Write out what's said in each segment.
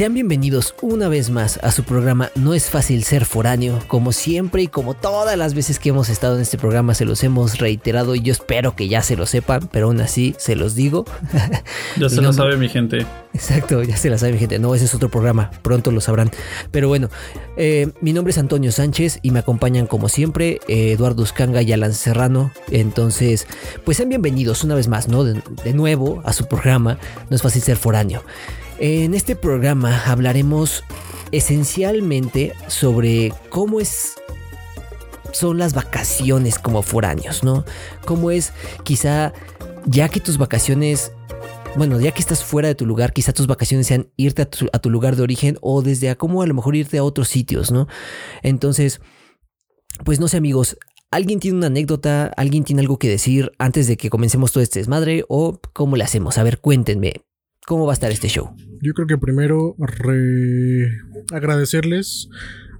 Sean bienvenidos una vez más a su programa No es fácil ser foráneo. Como siempre y como todas las veces que hemos estado en este programa se los hemos reiterado y yo espero que ya se lo sepan, pero aún así se los digo. Ya se lo sabe mi gente. Exacto, ya se la sabe mi gente. No, ese es otro programa, pronto lo sabrán. Pero bueno, eh, mi nombre es Antonio Sánchez y me acompañan como siempre eh, Eduardo Uscanga y Alan Serrano. Entonces, pues sean bienvenidos una vez más, ¿no? De, de nuevo a su programa No es fácil ser foráneo. En este programa hablaremos esencialmente sobre cómo es son las vacaciones como foráneos, ¿no? Cómo es quizá ya que tus vacaciones bueno, ya que estás fuera de tu lugar, quizá tus vacaciones sean irte a tu, a tu, lugar de origen o desde a cómo a lo mejor irte a otros sitios, ¿no? Entonces, pues no sé amigos, ¿alguien tiene una anécdota? ¿Alguien tiene algo que decir antes de que comencemos todo este desmadre? ¿O cómo le hacemos? A ver, cuéntenme, ¿cómo va a estar este show? Yo creo que primero re... agradecerles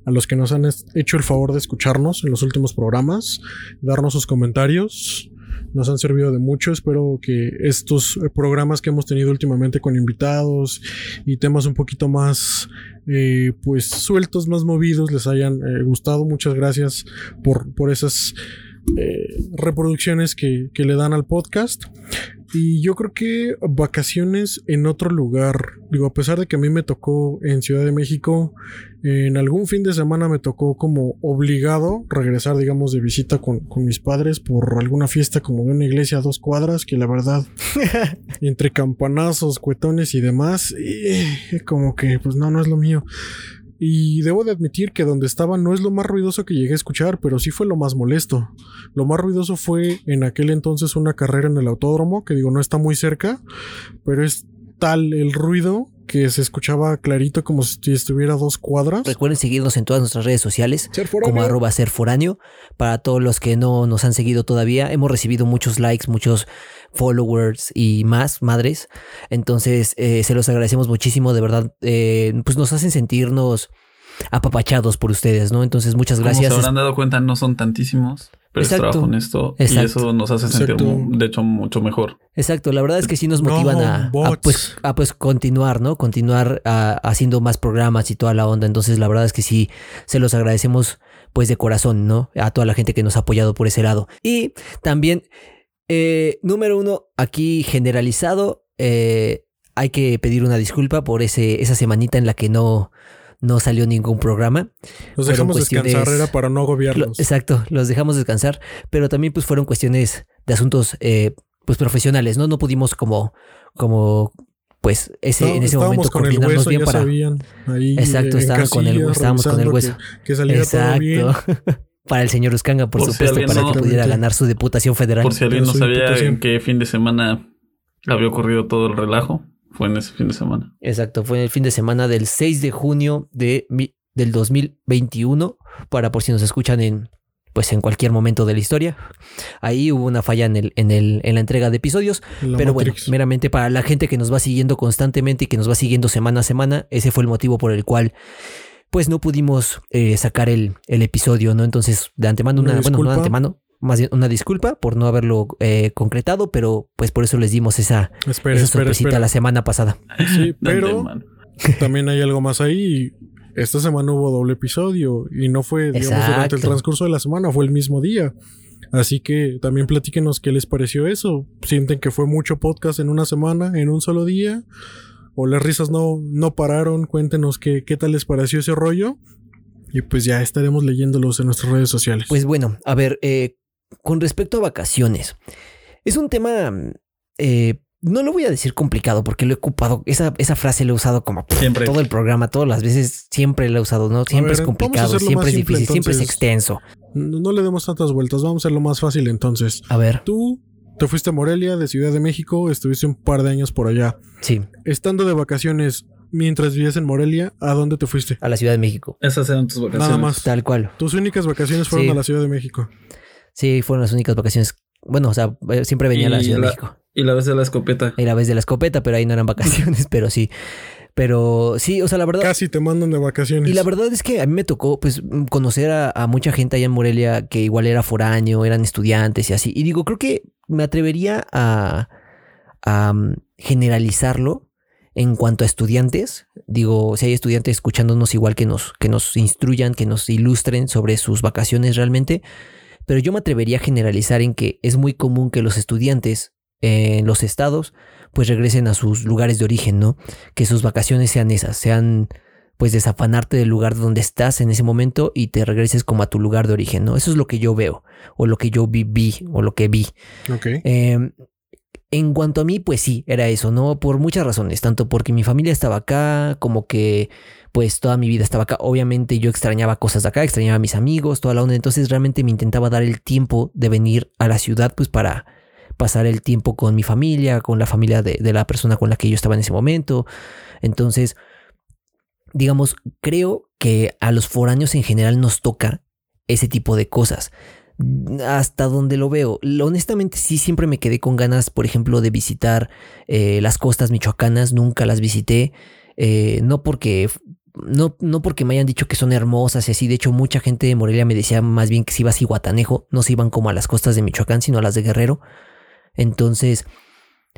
a los que nos han hecho el favor de escucharnos en los últimos programas, darnos sus comentarios. Nos han servido de mucho. Espero que estos programas que hemos tenido últimamente con invitados y temas un poquito más eh, pues sueltos, más movidos, les hayan eh, gustado. Muchas gracias por, por esas eh, reproducciones que, que, le dan al podcast. Y yo creo que vacaciones en otro lugar, digo, a pesar de que a mí me tocó en Ciudad de México, en algún fin de semana me tocó como obligado regresar, digamos, de visita con, con mis padres por alguna fiesta como de una iglesia a dos cuadras, que la verdad, entre campanazos, cuetones y demás, y como que pues no, no es lo mío. Y debo de admitir que donde estaba no es lo más ruidoso que llegué a escuchar, pero sí fue lo más molesto. Lo más ruidoso fue en aquel entonces una carrera en el autódromo, que digo no está muy cerca, pero es tal el ruido que se escuchaba clarito como si estuviera a dos cuadras. Recuerden seguirnos en todas nuestras redes sociales como arroba serforáneo. Para todos los que no nos han seguido todavía, hemos recibido muchos likes, muchos followers y más madres. Entonces, eh, se los agradecemos muchísimo, de verdad. Eh, pues nos hacen sentirnos apapachados por ustedes, ¿no? Entonces, muchas gracias. Como se habrán dado cuenta, no son tantísimos. Pero Exacto. trabajo en esto Exacto. y eso nos hace sentir, de hecho, mucho mejor. Exacto, la verdad es que sí nos motivan no, a, a, pues, a, pues, continuar, ¿no? Continuar a, haciendo más programas y toda la onda. Entonces, la verdad es que sí, se los agradecemos pues de corazón, ¿no? A toda la gente que nos ha apoyado por ese lado. Y también eh, número uno, aquí generalizado, eh, hay que pedir una disculpa por ese, esa semanita en la que no, no salió ningún programa. Los dejamos descansar, era para no agobiarlos. Lo, exacto, los dejamos descansar, pero también pues fueron cuestiones de asuntos eh, pues profesionales, ¿no? No pudimos como, como pues ese, no, en ese momento hueso, bien para. Sabían, ahí exacto, estaban con el, estábamos con el hueso. Que, que exacto. para el señor Uscanga, por, por supuesto, si para no, que pudiera ganar su diputación federal. Por si alguien no sabía en qué fin de semana había ocurrido todo el relajo, fue en ese fin de semana. Exacto, fue en el fin de semana del 6 de junio de, del 2021, para por si nos escuchan en pues en cualquier momento de la historia. Ahí hubo una falla en el, en el, en la entrega de episodios. La pero Matrix. bueno, meramente para la gente que nos va siguiendo constantemente y que nos va siguiendo semana a semana, ese fue el motivo por el cual pues no pudimos eh, sacar el, el, episodio, ¿no? Entonces, de antemano, una, una bueno, no de antemano, más bien una disculpa por no haberlo eh, concretado, pero pues por eso les dimos esa, espera, esa espera, sorpresita espera. la semana pasada. Sí, pero también hay algo más ahí. Esta semana hubo doble episodio y no fue, digamos, Exacto. durante el transcurso de la semana, fue el mismo día. Así que también platíquenos qué les pareció eso. ¿Sienten que fue mucho podcast en una semana, en un solo día? O las risas no, no pararon, cuéntenos qué, qué tal les pareció ese rollo. Y pues ya estaremos leyéndolos en nuestras redes sociales. Pues bueno, a ver, eh, con respecto a vacaciones, es un tema, eh, no lo voy a decir complicado porque lo he ocupado, esa, esa frase la he usado como siempre. todo el programa, todas las veces, siempre la he usado, ¿no? Siempre ver, es complicado, siempre es difícil, entonces, siempre es extenso. No, no le demos tantas vueltas, vamos a hacerlo más fácil entonces. A ver. Tú te fuiste a Morelia de Ciudad de México, estuviste un par de años por allá. Sí. Estando de vacaciones mientras vivías en Morelia, ¿a dónde te fuiste? A la Ciudad de México. Esas eran tus vacaciones. Nada más. Tal cual. Tus únicas vacaciones fueron sí. a la Ciudad de México. Sí, fueron las únicas vacaciones. Bueno, o sea, siempre venía a la Ciudad la, de México. Y la vez de la escopeta. Y la vez de la escopeta, pero ahí no eran vacaciones, pero sí. Pero sí, o sea, la verdad. Casi te mandan de vacaciones. Y la verdad es que a mí me tocó, pues, conocer a, a, mucha gente allá en Morelia que igual era foráneo, eran estudiantes y así. Y digo, creo que me atrevería a, a um, generalizarlo en cuanto a estudiantes, digo, si hay estudiantes escuchándonos igual que nos, que nos instruyan, que nos ilustren sobre sus vacaciones realmente, pero yo me atrevería a generalizar en que es muy común que los estudiantes en los estados pues regresen a sus lugares de origen, ¿no? Que sus vacaciones sean esas, sean pues desafanarte del lugar donde estás en ese momento y te regreses como a tu lugar de origen, ¿no? Eso es lo que yo veo, o lo que yo viví, o lo que vi. Ok. Em, en cuanto a mí, pues sí, era eso, ¿no? Por muchas razones, tanto porque mi familia estaba acá, como que pues toda mi vida estaba acá. Obviamente yo extrañaba cosas de acá, extrañaba a mis amigos, toda la onda, entonces realmente me intentaba dar el tiempo de venir a la ciudad pues para pasar el tiempo con mi familia, con la familia de, la persona con la que yo estaba en ese momento. Entonces, digamos, creo que a los foráneos en general nos toca ese tipo de cosas hasta donde lo veo. Honestamente sí siempre me quedé con ganas, por ejemplo, de visitar eh, las costas michoacanas, nunca las visité, eh, no porque... No, no porque me hayan dicho que son hermosas y así, de hecho mucha gente de Morelia me decía más bien que si ibas a Guatanejo, no se iban como a las costas de Michoacán, sino a las de Guerrero. Entonces,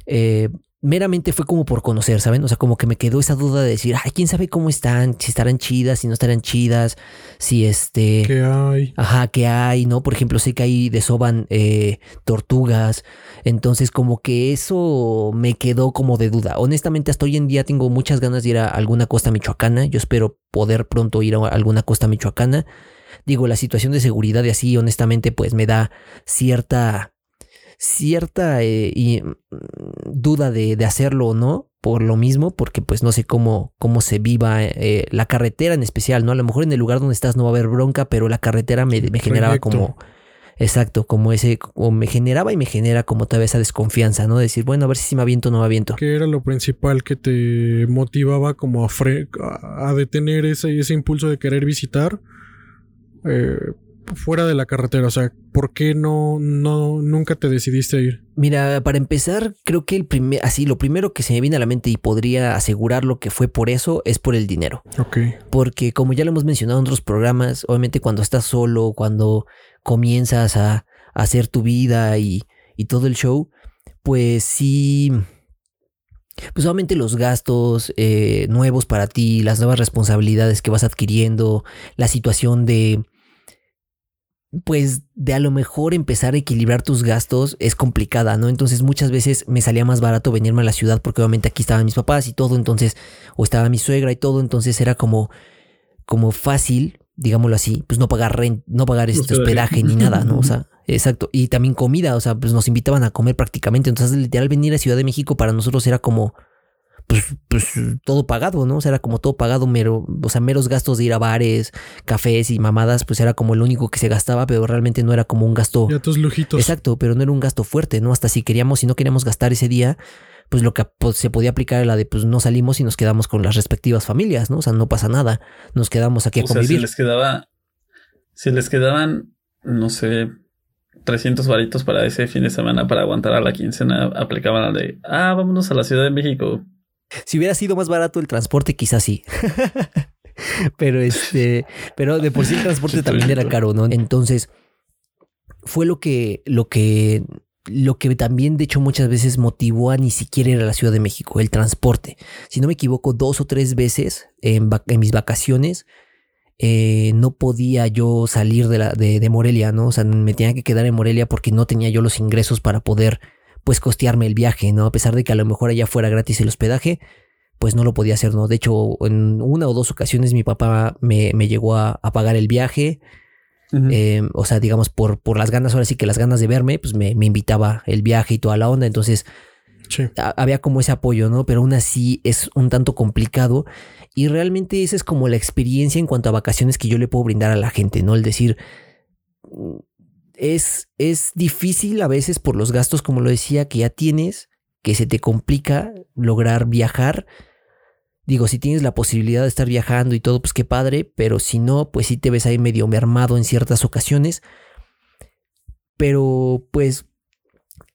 eh, meramente fue como por conocer, ¿saben? O sea, como que me quedó esa duda de decir, ay, quién sabe cómo están, si estarán chidas, si no estarán chidas, si este... ¿Qué hay? Ajá, ¿qué hay? ¿No? Por ejemplo, sé que ahí desoban eh, tortugas, entonces como que eso me quedó como de duda. Honestamente, hasta hoy en día tengo muchas ganas de ir a alguna costa michoacana, yo espero poder pronto ir a alguna costa michoacana. Digo, la situación de seguridad y así, honestamente, pues me da cierta cierta eh, y, mm, duda de, hacerlo o no, por lo mismo, porque pues no sé cómo, cómo se viva eh, la carretera en especial, ¿no? A lo mejor en el lugar donde estás no va a haber bronca, pero la carretera me, generaba como... Exacto, como ese, o me generaba y me genera como todavía esa desconfianza, ¿no? Decir, bueno, a ver si me aviento o no me aviento. ¿Qué era lo principal que te motivaba como a, a detener ese, ese impulso de querer visitar? Eh, fuera de la carretera? O sea, ¿por qué no, no, nunca te decidiste a ir? Mira, para empezar, creo que el primer, así, lo primero que se me viene a la mente y podría asegurar lo que fue por eso es por el dinero. Ok. Porque como ya lo hemos mencionado en otros programas, obviamente cuando estás solo, cuando comienzas a, hacer tu vida y, y todo el show, pues sí, pues obviamente los gastos eh, nuevos para ti, las nuevas responsabilidades que vas adquiriendo, la situación de pues de a lo mejor empezar a equilibrar tus gastos es complicada, ¿no? Entonces muchas veces me salía más barato venirme a la ciudad porque obviamente aquí estaban mis papás y todo, entonces, o estaba mi suegra y todo, entonces era como, como fácil, digámoslo así, pues no pagar rent, no pagar este hospedaje ni nada, ¿no? O sea, exacto. Y también comida, o sea, pues nos invitaban a comer prácticamente, entonces literal venir a Ciudad de México para nosotros era como pues, pues, todo pagado, ¿no? O sea, era como todo pagado, mero, o sea, meros gastos de ir a bares, cafés y mamadas, pues era como el único que se gastaba, pero realmente no era como un gasto. Ya tus lujitos. Exacto, pero no era un gasto fuerte, ¿no? Hasta si queríamos, si no queríamos gastar ese día, pues lo que pues, se podía aplicar era la de, pues no salimos y nos quedamos con las respectivas familias, ¿no? O sea, no pasa nada, nos quedamos aquí a convivir. Sea, si les quedaba, si les quedaban, no sé, 300 varitos para ese fin de semana para aguantar a la quincena, aplicaban la de, ah, vámonos a la Ciudad de México. Si hubiera sido más barato el transporte, quizás sí. pero este, pero de por sí el transporte también era caro, ¿no? Entonces, fue lo que, lo que, lo que también de hecho muchas veces motivó a ni siquiera ir a la Ciudad de México, el transporte. Si no me equivoco, dos o tres veces en, mis vacaciones eh, no podía yo salir de, la, de, de Morelia, ¿no? O sea, me tenía que quedar en Morelia porque no tenía yo los ingresos para poder pues costearme el viaje, ¿no? A pesar de que a lo mejor allá fuera gratis el hospedaje, pues no lo podía hacer, ¿no? De hecho, en una o dos ocasiones mi papá me, llegó a, pagar el viaje. Em, o sea, digamos, por, por las ganas, ahora sí que las ganas de verme, pues me, invitaba el viaje y toda la onda. Entonces, había como ese apoyo, ¿no? Pero aún así es un tanto complicado. Y realmente esa es como la experiencia en cuanto a vacaciones que yo le puedo brindar a la gente, ¿no? El decir, es, es difícil a veces por los gastos, como lo decía, que ya tienes, que se te complica lograr viajar. Digo, si tienes la posibilidad de estar viajando y todo, pues qué padre, pero si no, pues sí te ves ahí medio mermado en ciertas ocasiones. Pero pues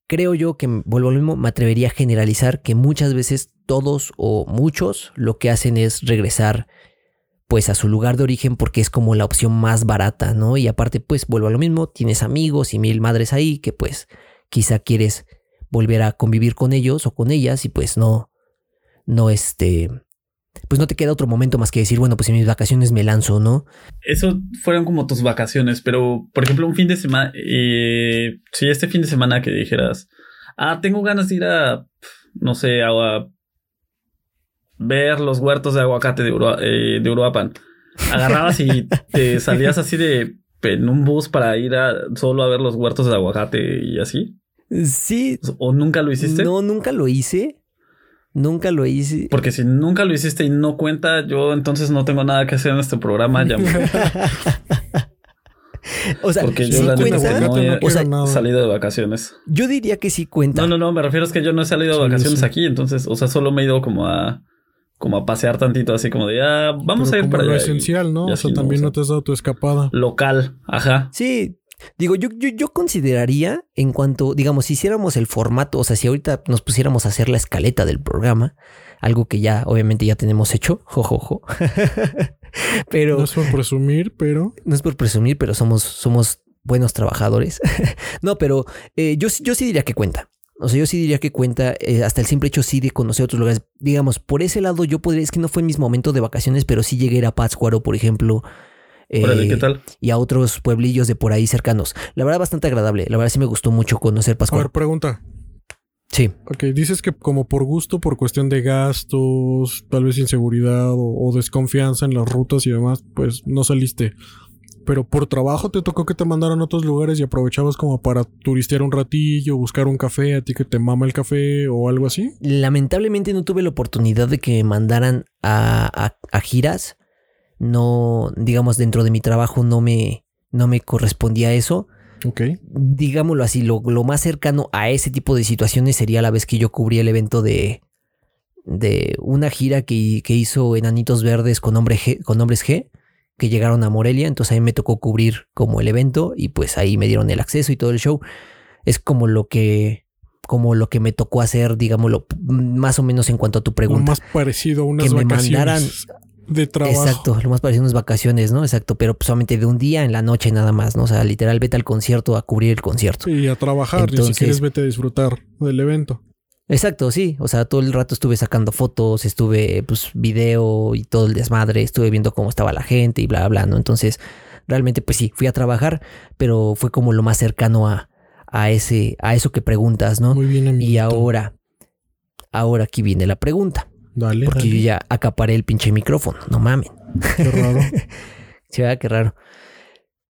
creo yo que, vuelvo al mismo, me atrevería a generalizar que muchas veces todos o muchos lo que hacen es regresar pues a su lugar de origen porque es como la opción más barata, ¿no? Y aparte pues vuelvo a lo mismo, tienes amigos y mil madres ahí que pues quizá quieres volver a convivir con ellos o con ellas y pues no no este, pues no te queda otro momento más que decir, bueno, pues en mis vacaciones me lanzo, ¿no? Eso fueron como tus vacaciones, pero por ejemplo, un fin de semana, eh, si este fin de semana que dijeras, ah, tengo ganas de ir a, no sé, a, ver los huertos de aguacate de, eh, de Uruapan. Agarrabas y te salías así de en un bus para ir a solo a ver los huertos de aguacate y así. Sí. ¿O nunca lo hiciste? No, nunca lo hice. Nunca lo hice. Porque si nunca lo hiciste y no cuenta, yo entonces no tengo nada que hacer en este programa. Ya o sea, porque yo la neta no he o sea, salido de vacaciones. Yo diría que sí cuenta. No, no, no, me refiero a que yo no he salido de vacaciones aquí, entonces, o sea, solo me he ido como a como a pasear tantito así como de ah, vamos a ir para lo allá. esencial, ¿no? o sea, también no te has dado tu escapada. Local, ajá. Sí, Digo, yo, yo, yo, consideraría en cuanto, digamos, si hiciéramos el formato, o sea, si ahorita nos pusiéramos a hacer la escaleta del programa, algo que ya, obviamente, ya tenemos hecho, jojojo. pero. No es por presumir, pero. No es por presumir, pero somos, somos buenos trabajadores. no, pero eh, yo, yo sí diría que cuenta. O sea, yo sí diría que cuenta eh, hasta el simple hecho sí de conocer otros lugares. Digamos, por ese lado yo podría, es que no fue en mis momentos de vacaciones, pero sí llegué a ir a Pátzcuaro, por ejemplo, ¿qué eh, tal? Y a otros pueblillos de por ahí cercanos. La verdad, bastante agradable. La verdad, sí me gustó mucho conocer Pascual. A ver, pregunta. Sí. Ok, dices que como por gusto, por cuestión de gastos, tal vez inseguridad o, desconfianza en las rutas y demás, pues no saliste. Pero por trabajo te tocó que te mandaran a otros lugares y aprovechabas como para turistear un ratillo, buscar un café, a ti que te mama el café o algo así. Lamentablemente no tuve la oportunidad de que me mandaran a, a giras no, digamos, dentro de mi trabajo no me, no me correspondía eso. Ok. Digámoslo así, lo, más cercano a ese tipo de situaciones sería la vez que yo cubrí el evento de, de una gira que, que hizo Enanitos Verdes con, hombre G, con hombres G, que llegaron a Morelia, entonces ahí me tocó cubrir como el evento y pues ahí me dieron el acceso y todo el show. Es como lo que como lo que me tocó hacer, digámoslo, más o menos en cuanto a tu pregunta. Lo más parecido a unas que me mandaran de trabajo. Exacto, lo más parecido a unas vacaciones, ¿no? Exacto, pero solamente de un día en la noche nada más, ¿no? O sea, literal, vete al concierto a cubrir el concierto. Sí, a trabajar, y si quieres vete a disfrutar del evento. Exacto, sí. O sea, todo el rato estuve sacando fotos, estuve, pues, video y todo el desmadre, estuve viendo cómo estaba la gente y bla, bla, ¿no? Entonces, realmente, pues sí, fui a trabajar, pero fue como lo más cercano a, a ese, a eso que preguntas, ¿no? Muy bien, Y ahora, ahora aquí viene la pregunta. Dale. Porque yo ya acaparé el pinche micrófono. No mamen. Qué raro. sí, qué raro.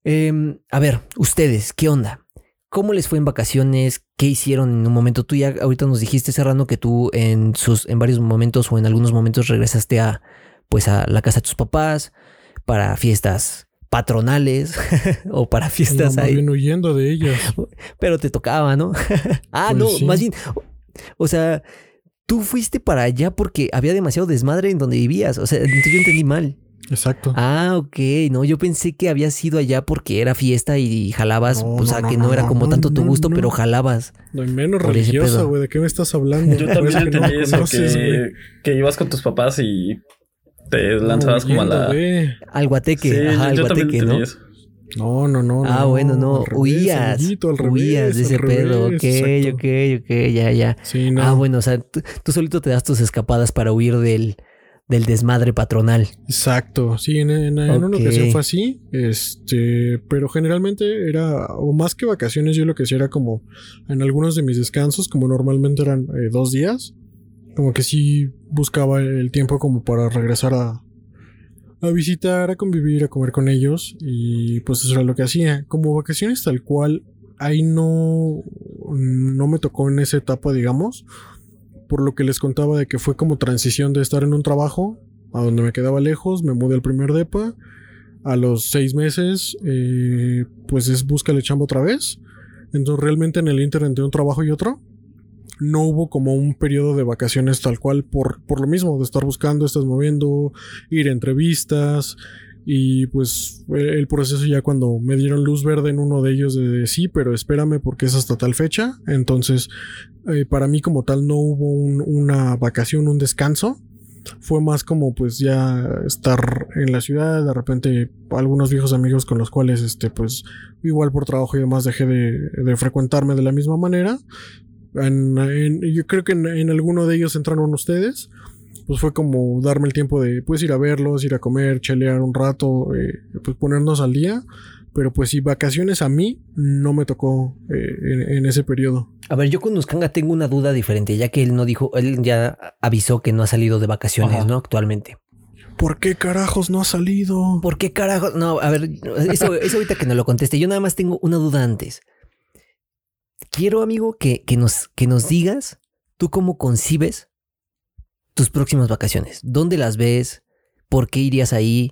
Em, a ver, ustedes, ¿qué onda? ¿Cómo les fue en vacaciones? ¿Qué hicieron en un momento? Tú ya ahorita nos dijiste, Serrano, que tú en sus, en varios momentos o en algunos momentos regresaste a, pues a la casa de tus papás para fiestas patronales o para fiestas no, ahí. Bien huyendo de ellas. Pero te tocaba, ¿no? ah, pues no, más bien. O sea, tú fuiste para allá porque había demasiado desmadre en donde vivías. O sea, entonces yo entendí mal. Exacto. Ah, ok. No, yo pensé que había sido allá porque era fiesta y jalabas, o sea, que no, era como tanto tu gusto, pero jalabas. No hay menos religiosa, güey. ¿De qué me estás hablando? Yo también entendí eso, que, que, ibas con tus papás y te lanzabas como a la... Al guateque. Ajá, al guateque, ¿no? Eso. No, no, no. Ah, bueno, no. huías. huías de ese pedo. Ok, ok, ok, ya, ya. Sí, no. Ah, bueno, o sea, tú, solito te das tus escapadas para huir del, del desmadre patronal. Exacto. Sí, en, en, una ocasión fue así. Este, pero generalmente era, o más que vacaciones, yo lo que hacía era como en algunos de mis descansos, como normalmente eran eh, dos días, como que sí buscaba el tiempo como para regresar a, a visitar, a convivir, a comer con ellos y pues eso era lo que hacía. Como vacaciones tal cual, ahí no, no me tocó en esa etapa, digamos, por lo que les contaba de que fue como transición de estar en un trabajo a donde me quedaba lejos, me mudé al primer depa, a los seis meses eh, pues es búscale chamba otra vez. Entonces realmente en el internet de un trabajo y otro no hubo como un periodo de vacaciones tal cual por, por lo mismo, de estar buscando, estás moviendo, ir a entrevistas. Y pues el proceso ya cuando me dieron luz verde en uno de ellos de, sí, pero espérame porque es hasta tal fecha. Entonces, eh, para mí como tal no hubo una vacación, un descanso. Fue más como pues ya estar en la ciudad, de repente algunos viejos amigos con los cuales este pues igual por trabajo y demás dejé de, de frecuentarme de la misma manera yo creo que en, alguno de ellos entraron ustedes. Pues fue como darme el tiempo de pues ir a verlos, ir a comer, chelear un rato, eh, pues ponernos al día. Pero pues sí, vacaciones a mí no me tocó eh, en, en ese periodo. A ver, yo con Uscanga tengo una duda diferente, ya que él no dijo, él ya avisó que no ha salido de vacaciones, Ajá. ¿no? Actualmente. ¿Por qué carajos no ha salido? ¿Por qué carajo? No, a ver, eso, eso ahorita que no lo conteste. Yo nada más tengo una duda antes. Quiero, amigo, que, que, nos, que nos digas tú cómo concibes tus próximas vacaciones. ¿Dónde las ves? ¿Por qué irías ahí?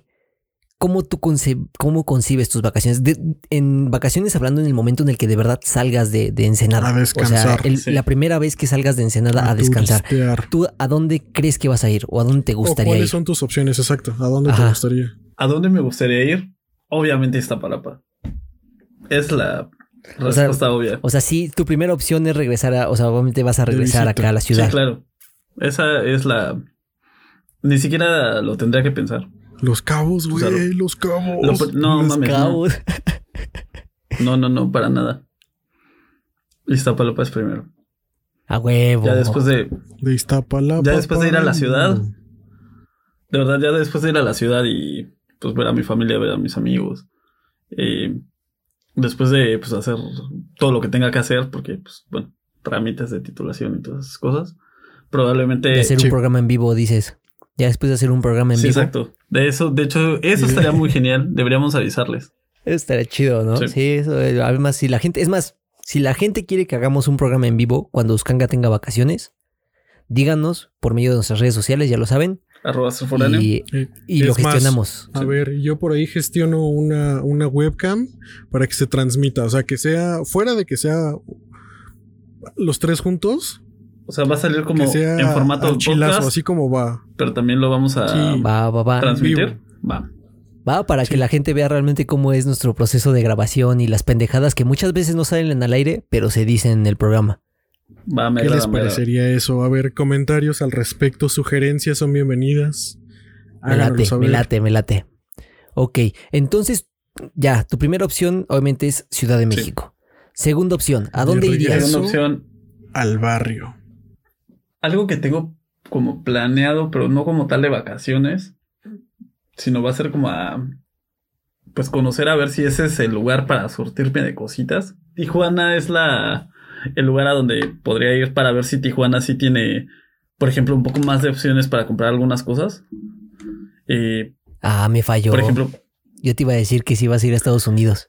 ¿Cómo tú conce- cómo concibes tus vacaciones? De- en vacaciones hablando en el momento en el que de verdad salgas de, de Ensenada. A descansar. O sea, el- Sí. la primera vez que salgas de Ensenada a, descansar. turistear. ¿Tú a dónde crees que vas a ir? ¿O a dónde te ¿O gustaría ¿Cuáles ir? son tus opciones? Exacto. ¿A dónde Ajá. te gustaría? ¿A dónde me gustaría ir? Obviamente Iztapalapa. Es la O sea, respuesta obvia. O sea, sí, tu primera opción es regresar a, o sea, obviamente vas a regresar acá a la ciudad. Sí, claro. Esa es la. Ni siquiera lo tendría que pensar. Los cabos, güey. Los cabos. Lo- no, Los mames. Cabos. no, no, no, para nada. Iztapalapa es primero. A huevo. Ya después de. De Iztapalapa. Ya después de ir a la ciudad. De verdad, ya después de ir a la ciudad y pues ver a mi familia, ver a mis amigos. eh, después de pues hacer todo lo que tenga que hacer, porque pues bueno, trámites de titulación y todas esas cosas. Probablemente. De hacer Sí. un programa en vivo, dices. Ya después de hacer un programa en Sí, vivo. exacto. De eso, de hecho, eso estaría muy genial. Deberíamos avisarles. Eso estaría chido, ¿no? Sí. Sí, eso. eh, Además, si la gente, es más, si la gente quiere que hagamos un programa en vivo cuando Uskanga tenga vacaciones, díganos por medio de nuestras redes sociales, ya lo saben. Arroba. Y, Eh, y lo más, gestionamos. A ver, yo por ahí gestiono una, una webcam para que se transmita. O sea, que sea, fuera de que sea los tres juntos, O sea, va a salir como en formato al chilazo, podcast, así como va. pero también lo vamos a Sí. Va, va, va. transmitir. Va. Va para que la gente vea realmente cómo es nuestro proceso de grabación y las pendejadas que muchas veces no salen al aire, pero se dicen en el programa. Va, me ¿Qué les parecería eso? A ver, comentarios al respecto, sugerencias son bienvenidas. Me late, saber. me late, me late. Ok, entonces ya, tu primera opción obviamente es Ciudad de Sí. México. Segunda opción, ¿a De dónde irías? Segunda opción, Al barrio. Algo que tengo como planeado, pero no como tal de vacaciones, sino va a ser como a pues conocer a ver si ese es el lugar para surtirme de cositas. Tijuana es la el lugar a donde podría ir para ver si Tijuana sí tiene, por ejemplo, un poco más de opciones para comprar algunas cosas. Eh, Ah, me falló. por ejemplo, Yo te iba a decir que si ibas a ir a Estados Unidos.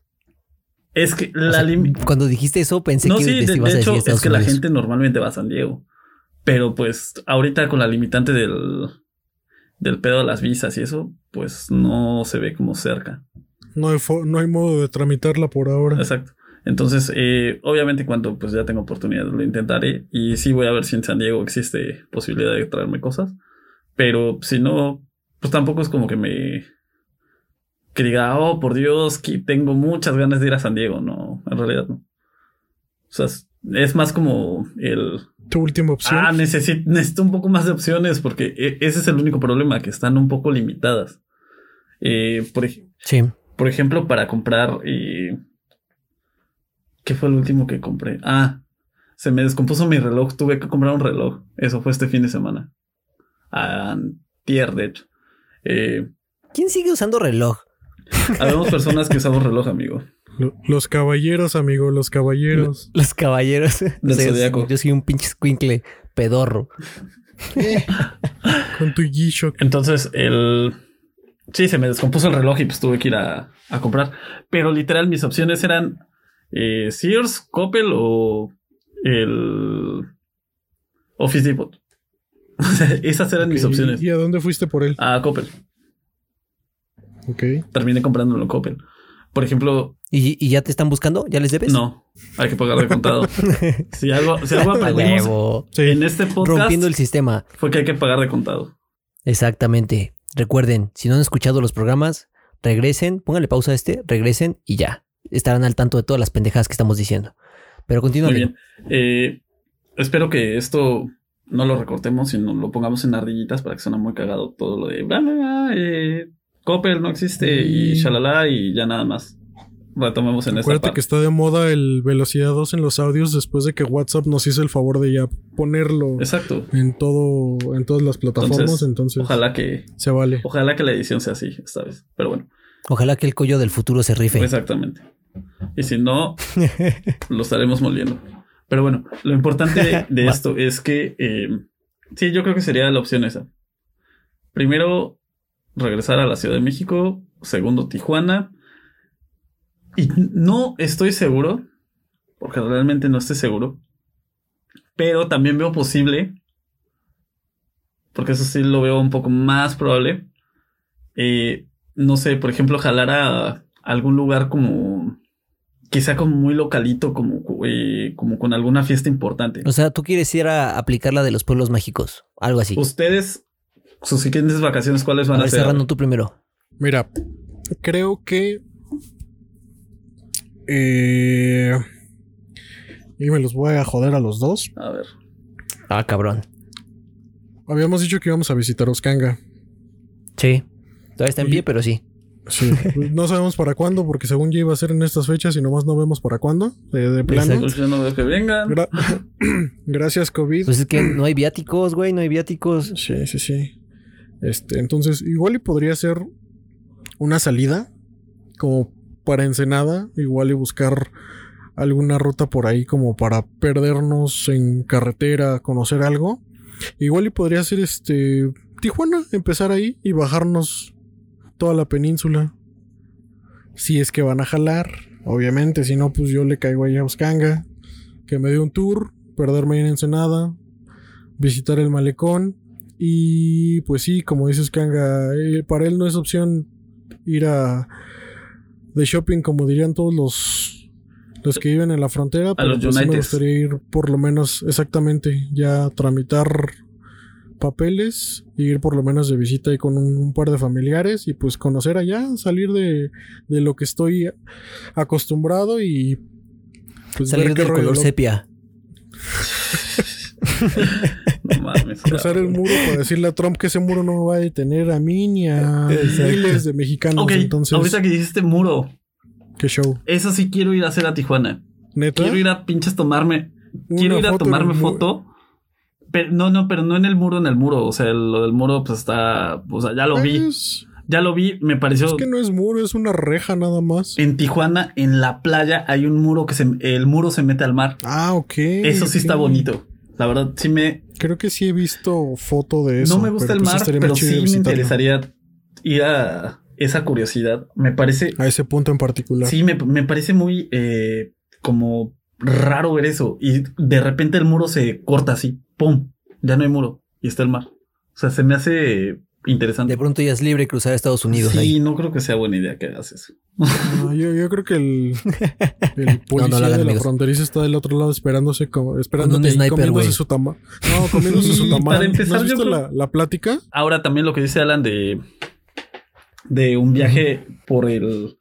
es que O la sea, lim- cuando dijiste eso pensé No, que sí, te de, ibas de a hecho, decir a es Estados que la gente normalmente va a San Diego. Pero pues ahorita con la limitante del, del pedo de las visas y eso, pues no se ve como cerca. No hay, no hay modo de tramitarla por ahora. Exacto. Entonces, eh, obviamente cuando pues ya tengo oportunidad lo intentaré. Y sí voy a ver si en San Diego existe posibilidad de traerme cosas. Pero si no, pues tampoco es como que me... Que diga, oh, por Dios, que tengo muchas ganas de ir a San Diego. No, en realidad no. O sea, es- es más como el... Tu última opción. Ah, necesito, necesito un poco más de opciones porque e- ese es el único problema, que están un poco limitadas. Eh, por, ej- Sí. por ejemplo, para comprar... eh, ¿Qué fue el último que compré? Ah, se me descompuso mi reloj, tuve que comprar un reloj. Eso fue este fin de semana. Antier, de hecho. Eh, ¿Quién sigue usando reloj? habemos personas que usamos reloj, amigo. Lo- Los caballeros, amigo, los caballeros. Los caballeros. Yo soy un pinche squinkle pedorro. Con tu G-Shock. Entonces, el. Sí, se me descompuso el reloj y pues tuve que ir a, a comprar. Pero literal, mis opciones eran eh, Sears, Coppel o el Office Depot. O sea, Esas eran mis opciones. ¿Y a dónde fuiste por él? A Coppel. Ok. Terminé comprándolo en Coppel. Por ejemplo, ¿Y, y ya te están buscando? ¿Ya les debes? no, hay que pagar de contado. si algo, si algo aprendimos en este podcast Rompiendo el sistema. fue que hay que pagar de contado. Exactamente. Recuerden, si no han escuchado los programas, regresen, pónganle pausa a este, regresen y ya. Estarán al tanto de todas las pendejadas que estamos diciendo. Pero continúa. Muy bien. Eh, espero que esto no lo recortemos, sino lo pongamos en ardillitas para que suene muy cagado todo lo de bla, bla, bla, eh, Coppel no existe y shalala y ya nada más. Retomemos en esta Acuérdate parte. que está de moda el velocidad 2 en los audios después de que WhatsApp nos hizo el favor de ya ponerlo Exacto. en todo, en todas las plataformas, Entonces, entonces, Ojalá que, se vale. ojalá que la edición sea así esta vez. Pero bueno, Ojalá que el collo del futuro se rife. exactamente. Y si no, lo estaremos moliendo. Pero bueno, lo importante de, esto es que eh, sí, yo creo que sería la opción esa. Primero, regresar a la Ciudad de México. Segundo, Tijuana. Y no estoy seguro, porque realmente no estoy seguro. Pero también veo posible, porque eso sí lo veo un poco más probable. eh, no sé, por ejemplo, jalar a algún lugar como quizá como muy localito, como, eh, como con alguna fiesta importante. O sea, tú quieres ir a aplicar la de los pueblos mágicos. Algo así. Ustedes, sus siguientes vacaciones, ¿cuáles van a a, ver, ser? Serrano, tú primero. Mira, creo que. Eh, y me los voy a joder a los dos. A ver. Ah, cabrón. Habíamos dicho que íbamos a visitar Oscanga. Sí. Todavía está en Y- pie, pero sí. Sí, no sabemos para cuándo, porque según ya iba a ser en estas fechas y nomás no vemos para cuándo. De, de plano. Exacto. Pues no veo que vengan. Gra- Gracias, COVID. Pues es que no hay viáticos, güey, no hay viáticos. Sí, sí, sí. Este, entonces, igual y podría ser una salida como para Ensenada, igual y buscar alguna ruta por ahí como para perdernos en carretera, conocer algo. Igual y podría ser este Tijuana, empezar ahí y bajarnos toda la península. Si es que van a jalar, obviamente, si no pues yo le caigo ahí a Oscanga, que me dé un tour, perderme en Ensenada, visitar el malecón y pues sí, como dices Kanga, eh, para él no es opción ir a de shopping como dirían todos los los que viven en la frontera, pero los pues sí me United. gustaría ir por lo menos exactamente ya a tramitar papeles y ir por lo menos de visita ahí con un, un par de familiares y pues conocer allá, salir de, de lo que estoy acostumbrado y pues Salir del color sepia. No mames. cruzar el muro para decirle a Trump que ese muro no va a detener a mí ni a miles de mexicanos. Ok, Entonces, ahorita que dijiste muro, qué show. eso sí quiero ir a hacer a Tijuana. Neta, Quiero ir a pinches tomarme. Una quiero ir a tomarme foto. Pero no, no, pero no en el muro, en el muro. O sea, lo del muro, pues está. O sea, ya lo vi. Ya lo vi. Me pareció. es que no es muro, es una reja nada más. En Tijuana, en la playa, hay un muro que se. El muro se mete al mar. Ah, ok. Eso sí está bonito. La verdad, sí me. Creo que sí he visto foto de eso. no me gusta el pues mar, pero sí me interesaría ir a esa curiosidad. Me parece. A ese punto en particular. Sí, me, me parece muy eh, como raro ver eso. Y de repente el muro se corta así. ¡Pum! Ya no hay muro. Y está el mar. O sea, se me hace interesante. De pronto ya es libre cruzar a Estados Unidos sí, ahí. no creo que sea buena idea que hagas eso. No, yo, yo creo que el, el policía lo hagan, de la amigos. fronteriza está del otro lado esperándose como, esperándote y comiéndose güey. su tamal. No, comiéndose su Y tamal. para empezar, ¿No has yo visto creo- la, la plática? Ahora también lo que dice Alan de, de un viaje por el...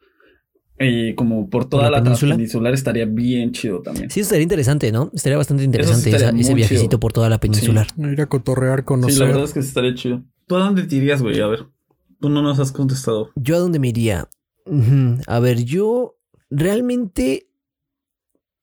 eh, como por toda la la, península? peninsular estaría bien chido también. Sí, eso estaría interesante, ¿no? Estaría bastante interesante estaría esa- ese viajecito chido. por toda la peninsular. Ir a cotorrear, Sí, conocer. la verdad es que sí estaría chido. ¿Tú a dónde te irías, güey? A ver. Tú no nos has contestado. ¿Yo a dónde me iría? A ver, yo realmente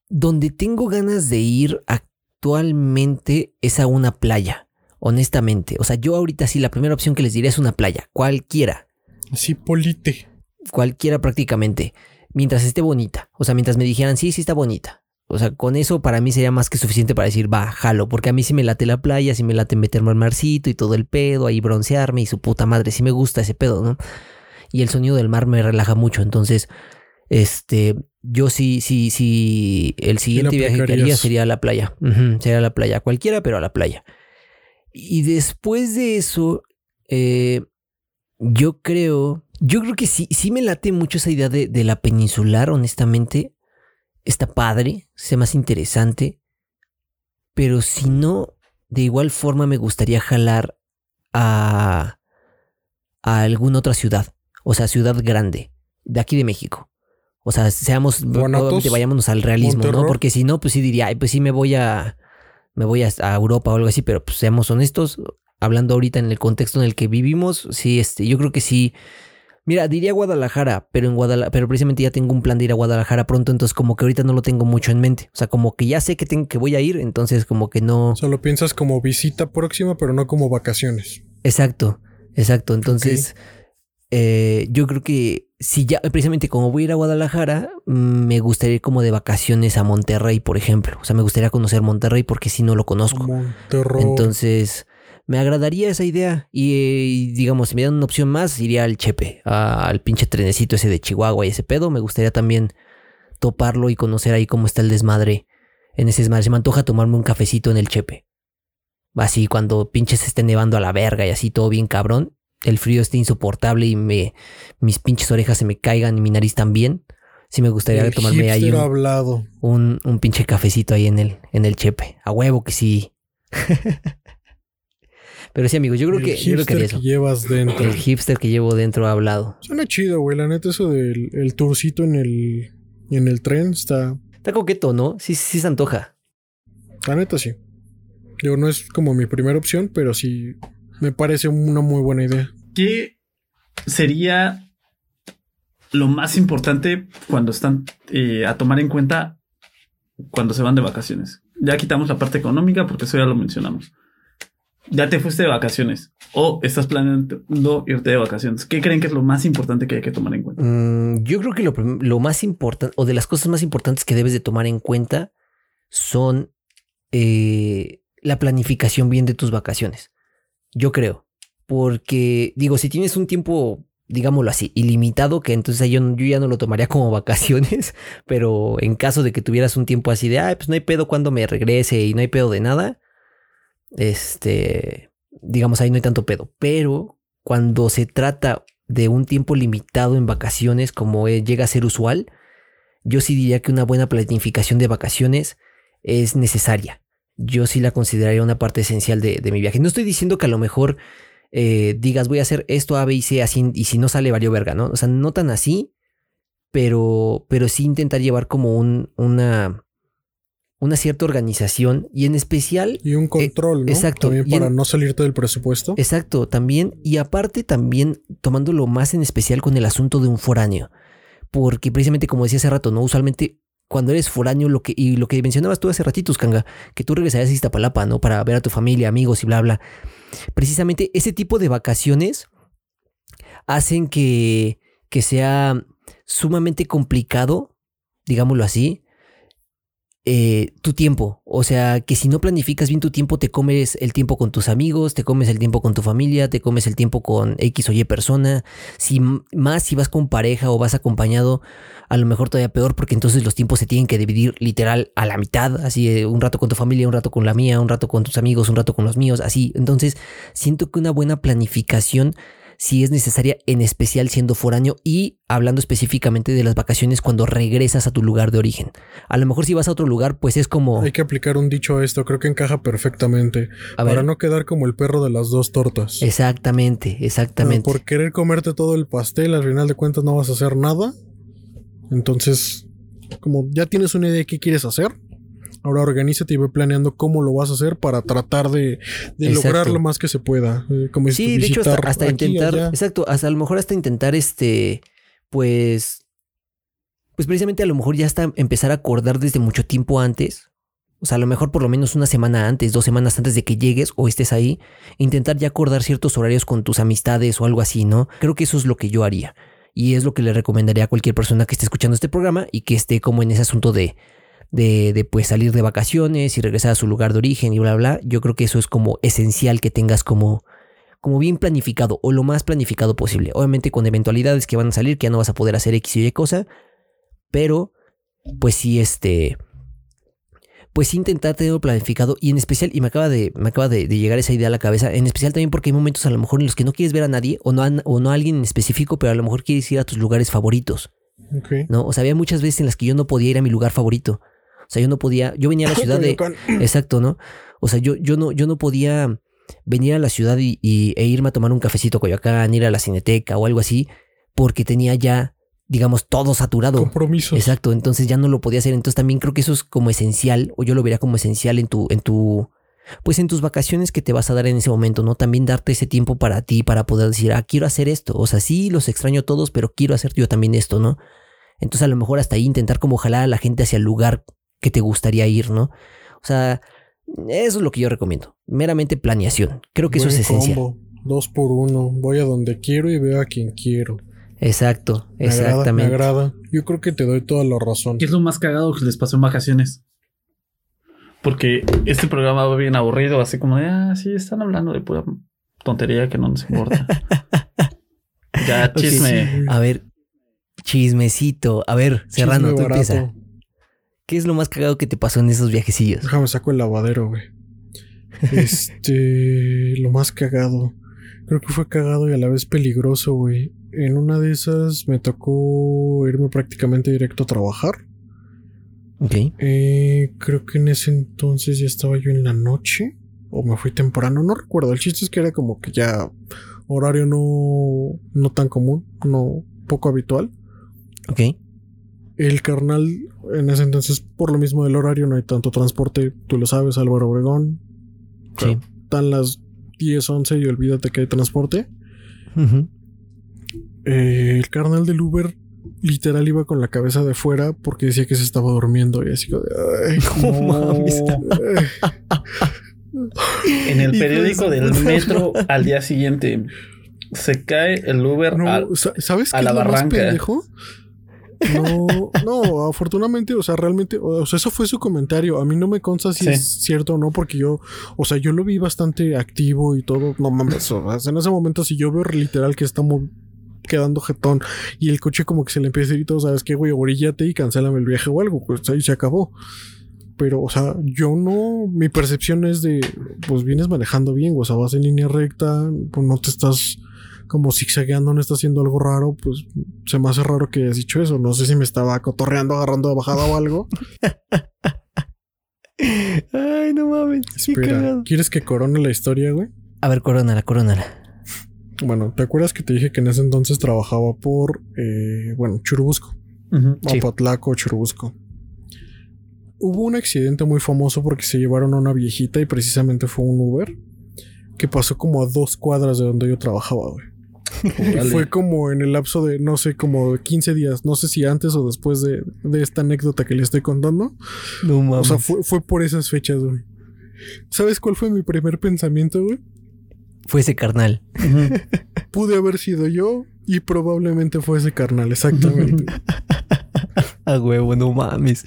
donde tengo ganas de ir actualmente es a una playa, honestamente. O sea, yo ahorita sí, la primera opción que les diré es una playa, cualquiera, Sí, polite. cualquiera prácticamente, mientras esté bonita. O sea, mientras me dijeran, sí, sí está bonita. O sea, con eso para mí sería más que suficiente para decir, va, jalo, porque a mí sí me late la playa, sí me late meterme al marcito y todo el pedo, ahí broncearme y su puta madre, sí me gusta ese pedo, ¿no? Y el sonido del mar me relaja mucho, entonces, este, yo sí, sí, sí, el siguiente viaje que haría sería a la playa, sería a la playa, cualquiera, pero a la playa. Y después de eso, eh, yo creo, yo creo que sí, sí me late mucho esa idea de, de la peninsular, honestamente. Está padre, sea más interesante. Pero si no, de igual forma me gustaría jalar a, a alguna otra ciudad. O sea, ciudad grande, de aquí de México. O sea, seamos, obviamente vayámonos al realismo, ¿no? Porque si no, pues sí diría, ay, pues sí me voy a, me voy a, a Europa o algo así, pero pues seamos honestos, hablando ahorita en el contexto en el que vivimos, sí, este, yo creo que sí Mira, diría Guadalajara, pero en Guadalajara, pero precisamente ya tengo un plan de ir a Guadalajara pronto, entonces como que ahorita no lo tengo mucho en mente. O sea, como que ya sé que tengo que voy a ir, entonces como que no. Solo piensas como visita próxima, pero no como vacaciones. Exacto, exacto. Entonces, eh, yo creo que si ya, precisamente como voy a ir a Guadalajara, mm, me gustaría ir como de vacaciones a Monterrey, por ejemplo. O sea, me gustaría conocer Monterrey porque si no lo conozco. Monterrey. Entonces, me agradaría esa idea. Y, digamos, si me dan una opción más, iría al Chepe, al pinche trenecito ese de Chihuahua y ese pedo. Me gustaría también toparlo y conocer ahí cómo está el desmadre. En ese desmadre se me antoja tomarme un cafecito en el Chepe. Así cuando pinches esté nevando a la verga y así todo bien cabrón. El frío esté insoportable y me, mis pinches orejas se me caigan y mi nariz también. Sí me gustaría tomarme ahí un, un, un, pinche cafecito ahí en el, en el chepe. A huevo que sí. Pero sí, amigos, yo creo que, yo creo que, eso. llevas dentro. El hipster que llevo dentro hablado. Suena chido, güey. La neta, eso del el tourcito en el, en el tren está. Está coqueto, ¿no? Sí, sí se antoja. La neta, sí. Digo, no es como mi primera opción, pero sí me parece una muy buena idea. ¿Qué sería lo más importante cuando están eh, a tomar en cuenta cuando se van de vacaciones? Ya quitamos la parte económica porque eso ya lo mencionamos ya te fuiste de vacaciones o estás planeando irte de vacaciones, ¿qué creen que es lo más importante que hay que tomar en cuenta? Mm, yo creo que lo, más importante o de las cosas más importantes que debes de tomar en cuenta son eh, la planificación bien de tus vacaciones. Yo creo, porque digo, si tienes un tiempo, digámoslo así, ilimitado, que entonces yo, yo ya no lo tomaría como vacaciones, pero en caso de que tuvieras un tiempo así de, ay, pues no hay pedo cuando me regrese y no hay pedo de nada, este, digamos, ahí no hay tanto pedo. Pero cuando se trata de un tiempo limitado en vacaciones, como llega a ser usual, yo sí diría que una buena planificación de vacaciones es necesaria. Yo sí la consideraría una parte esencial de, mi viaje. No estoy diciendo que a lo mejor eh, digas voy a hacer esto A, B y C así y si no sale valió verga, ¿no? O sea, no tan así, pero, pero sí intentar llevar como un, una, una cierta organización y en especial... Y un control, ¿no? Exacto. También para no salirte del presupuesto. Exacto, también. Y aparte también tomándolo más en especial con el asunto de un foráneo. Porque precisamente como decía hace rato, ¿no? Usualmente cuando eres foráneo, lo que, y lo que mencionabas tú hace ratitos, Kanga, que tú regresarías a Iztapalapa, ¿no? Para ver a tu familia, amigos y bla, bla. Precisamente ese tipo de vacaciones hacen que, que sea sumamente complicado, digámoslo así, eh, tu tiempo. O sea, que si no planificas bien tu tiempo, te comes el tiempo con tus amigos, te comes el tiempo con tu familia, te comes el tiempo con X o Y persona. Si más si vas con pareja o vas acompañado, a lo mejor todavía peor, porque entonces los tiempos se tienen que dividir literal a la mitad. Así, un rato con tu familia, un rato con la mía, un rato con tus amigos, un rato con los míos, así. Entonces, siento que una buena planificación si es necesaria, en especial siendo foráneo y hablando específicamente de las vacaciones cuando regresas a tu lugar de origen. A lo mejor si vas a otro lugar, pues es como... Hay que aplicar un dicho a esto, creo que encaja perfectamente. para no quedar como el perro de las dos tortas. Exactamente, exactamente. por querer comerte todo el pastel, al final de cuentas no vas a hacer nada. Entonces, como ya tienes una idea de qué quieres hacer, Ahora organízate y ve planeando cómo lo vas a hacer para tratar de, lograr lo más que se pueda. Eh, como sí, de hecho, hasta, intentar, exacto, hasta a lo mejor hasta intentar este, pues, pues precisamente a lo mejor ya hasta empezar a acordar desde mucho tiempo antes. O sea, a lo mejor por lo menos una semana antes, dos semanas antes de que llegues o estés ahí, intentar ya acordar ciertos horarios con tus amistades o algo así, ¿no? Creo que eso es lo que yo haría. Y es lo que le recomendaría a cualquier persona que esté escuchando este programa y que esté como en ese asunto de, de, pues salir de vacaciones y regresar a su lugar de origen y bla, bla, yo creo que eso es como esencial que tengas como, como bien planificado o lo más planificado posible. Obviamente con eventualidades que van a salir, que ya no vas a poder hacer X y Y cosa, pero pues sí, este, pues sí intentar tenerlo planificado y en especial, y me acaba de, me acaba de, llegar esa idea a la cabeza, en especial también porque hay momentos a lo mejor en los que no quieres ver a nadie o no, o no a alguien en específico, pero a lo mejor quieres ir a tus lugares favoritos. ¿No? O sea, había muchas veces en las que yo no podía ir a mi lugar favorito. O sea, yo no podía, yo venía a la ciudad de... Exacto, ¿no? O sea, yo, yo, no, yo no podía venir a la ciudad y, e irme a tomar un cafecito a Coyoacán, ir a la cineteca o algo así, porque tenía ya, digamos, todo saturado. Compromisos. Exacto, entonces ya no lo podía hacer. Entonces también creo que eso es como esencial, o yo lo vería como esencial en tu, en tu, pues en tus vacaciones que te vas a dar en ese momento, ¿no? También darte ese tiempo para ti, para poder decir, ah, quiero hacer esto. O sea, sí, los extraño todos, pero quiero hacer yo también esto, ¿no? Entonces a lo mejor hasta ahí intentar como jalar a la gente hacia el lugar que te gustaría ir, ¿no? O sea, eso es lo que yo recomiendo. Meramente planeación. Creo que eso es esencial. Dos por uno. Voy a donde quiero y veo a quien quiero. Exacto, exactamente. me agrada. Yo creo que te doy toda la razón. ¿Qué es lo más cagado que les pasó en vacaciones? Porque este programa va bien aburrido, así como de, ah, sí, están hablando de pura tontería que no nos importa. ya, chisme. A ver, chismecito. A ver, Serrano, tú empieza. ¿Qué es lo más cagado que te pasó en esos viajecillos? Déjame saco el lavadero, güey. Este, lo más cagado. Creo que fue cagado y a la vez peligroso, güey. En una de esas me tocó irme prácticamente directo a trabajar. Ok. Eh, creo que en ese entonces ya estaba yo en la noche. O me fui temprano, no recuerdo. El chiste es que era como que ya horario no, no tan común, no poco habitual. Ok. El carnal, en ese entonces, por lo mismo del horario, no hay tanto transporte. Tú lo sabes, Álvaro Obregón. Sí. Están las 10, 11 y olvídate que hay transporte. Eh, el carnal del Uber literal iba con la cabeza de fuera porque decía que se estaba durmiendo y así de, ay, en el periódico del metro al día siguiente se cae el Uber ¿sabes a la barranca. No, no, afortunadamente, o sea, realmente, o sea, eso fue su comentario. A mí no me consta si es cierto o no, porque yo, o sea, yo lo vi bastante activo y todo. No mames, o sea, en ese momento, si yo veo literal que estamos quedando jetón y el coche como que se le empieza a decir y todo, sabes qué, güey, orillate y cancélame el viaje o algo, pues ahí se acabó. Pero, o sea, yo no, mi percepción es de, pues vienes manejando bien, o sea, vas en línea recta, pues no te estás como zigzagueando, no está haciendo algo raro, pues se me hace raro que hayas dicho eso. No sé si me estaba cotorreando, agarrando de bajada o algo. Ay, no mames. Espera, ¿quieres que corone la historia, güey? A ver, corónala, corónala. Bueno, ¿te acuerdas que te dije que en ese entonces trabajaba por, eh, bueno, Churubusco? Uh Churubusco. Hubo un accidente muy famoso porque se llevaron a una viejita y precisamente fue un Uber que pasó como a dos cuadras de donde yo trabajaba, güey. Fue como en el lapso de, no sé, como 15 días. No sé si antes o después de, esta anécdota que le estoy contando. No mames. O sea, fue, por esas fechas, güey. ¿Sabes cuál fue mi primer pensamiento, güey? Fue ese carnal. Pude haber sido yo y probablemente fue ese carnal, exactamente. A huevo, no mames.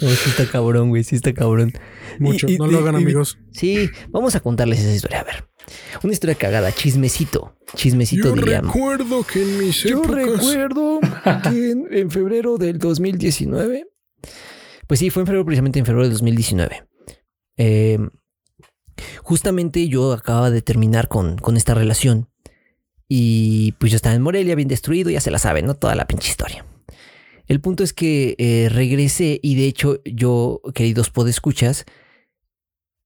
No, sí está cabrón, güey, sí está cabrón. Mucho, no lo hagan, amigos. Sí, vamos a contarles esa historia. A ver, una historia cagada, chismecito. Chismecito, Yo recuerdo que en mis Yo recuerdo que en, febrero del 2019. Pues sí, fue en febrero, precisamente en febrero del 2019. Eh, justamente yo acababa de terminar con, con esta relación. Y pues yo estaba en Morelia, bien destruido, ya se la saben, ¿no? Toda la pinche historia. El punto es que eh, regresé y de hecho yo, queridos podescuchas,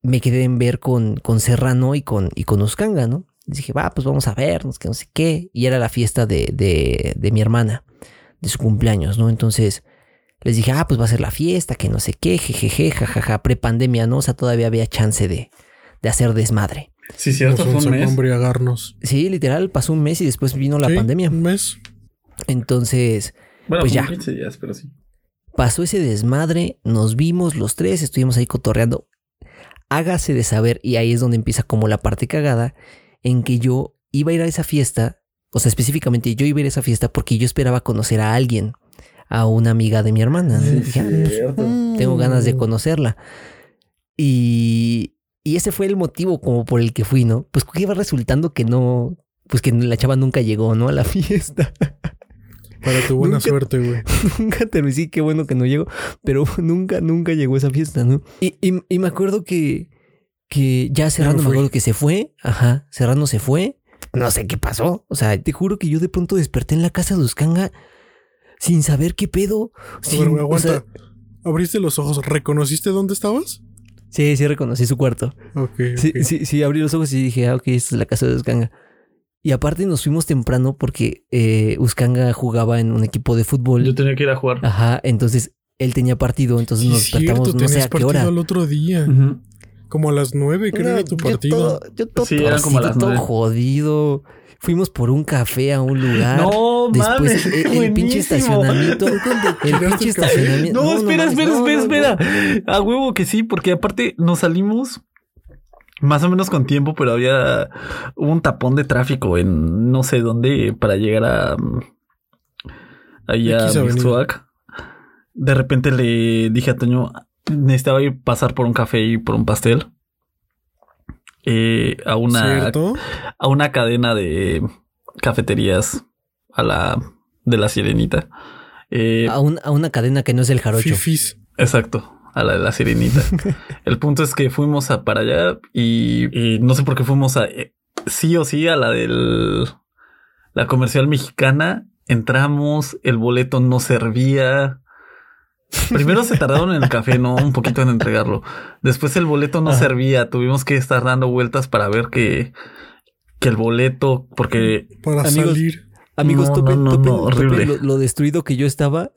me quedé en ver con, con Serrano y con, y con Uscanga, ¿no? dije, va, pues vamos a vernos, que no sé qué. Y era la fiesta de, de, de mi hermana, de su cumpleaños, ¿no? Entonces les dije, ah, pues va a ser la fiesta, que no sé qué, jejeje, jajaja, prepandemia, ¿no? O sea, todavía había chance de, de hacer desmadre. Sí, cierto, fue un mes. Embriagarnos. Sí, literal, pasó un mes y después vino la pandemia. Un mes. Entonces, bueno, pues ya. 15 días, pero sí. Pasó ese desmadre, nos vimos los tres, estuvimos ahí cotorreando hágase de saber, y ahí es donde empieza como la parte cagada, en que yo iba a ir a esa fiesta, o sea, específicamente yo iba a ir a esa fiesta porque yo esperaba conocer a alguien, a una amiga de mi hermana. Ah, pues, tengo ganas de conocerla. Y, y ese fue el motivo como por el que fui, ¿no? Pues que iba resultando que no, pues que la chava nunca llegó, ¿no? A la fiesta. Para tu buena suerte, güey. Nunca te sí, qué bueno que no llegó, pero nunca, nunca llegó esa fiesta, ¿no? Y, y, me acuerdo que, que ya Serrano, me acuerdo que se fue, ajá, Serrano se fue, no sé qué pasó, o sea, te juro que yo de pronto desperté en la casa de Uscanga sin saber qué pedo. Sin, aguanta. Abriste los ojos, ¿reconociste dónde estabas? Sí, sí reconocí su cuarto. Ok. Sí, sí, sí, abrí los ojos y dije, ah, ok, esta es la casa de Uscanga. Y aparte nos fuimos temprano porque eh, Uskanga jugaba en un equipo de fútbol. Yo tenía que ir a jugar. Ajá, entonces él tenía partido, entonces nos despertamos no sé a qué hora. el otro día. Como a las nueve, creo, era tu yo partido. todo, yo todo, Sí, eran como torcido, las todo nueve. jodido. Fuimos por un café a un lugar. No, Después mames, el, el pinche estacionamiento. El pinche estacionamiento. No, espera, espera, no, espera, no, no. espera. A huevo que sí, porque aparte nos salimos más o menos con tiempo, pero había hubo un tapón de tráfico en no sé dónde para llegar a mm, ahí a. De repente le dije a Toño, necesitaba ir pasar por un café y por un pastel. Eh, a una ¿Cierto? a una cadena de cafeterías a la de la sirenita. Eh, A, un- a una cadena que no es el jarocho. Fifis. Exacto, a la de la sirenita. el punto es que fuimos a para allá y, y no sé por qué fuimos a eh, sí o sí a la del la comercial mexicana. Entramos, el boleto no servía. Primero se tardaron en el café, no un poquito en entregarlo. Después el boleto no Ajá. servía. Tuvimos que estar dando vueltas para ver que, que el boleto, porque Para Amigos, salir. Amigos, No, topen, no, no, topen- no, topen horrible. lo, lo destruido que yo estaba.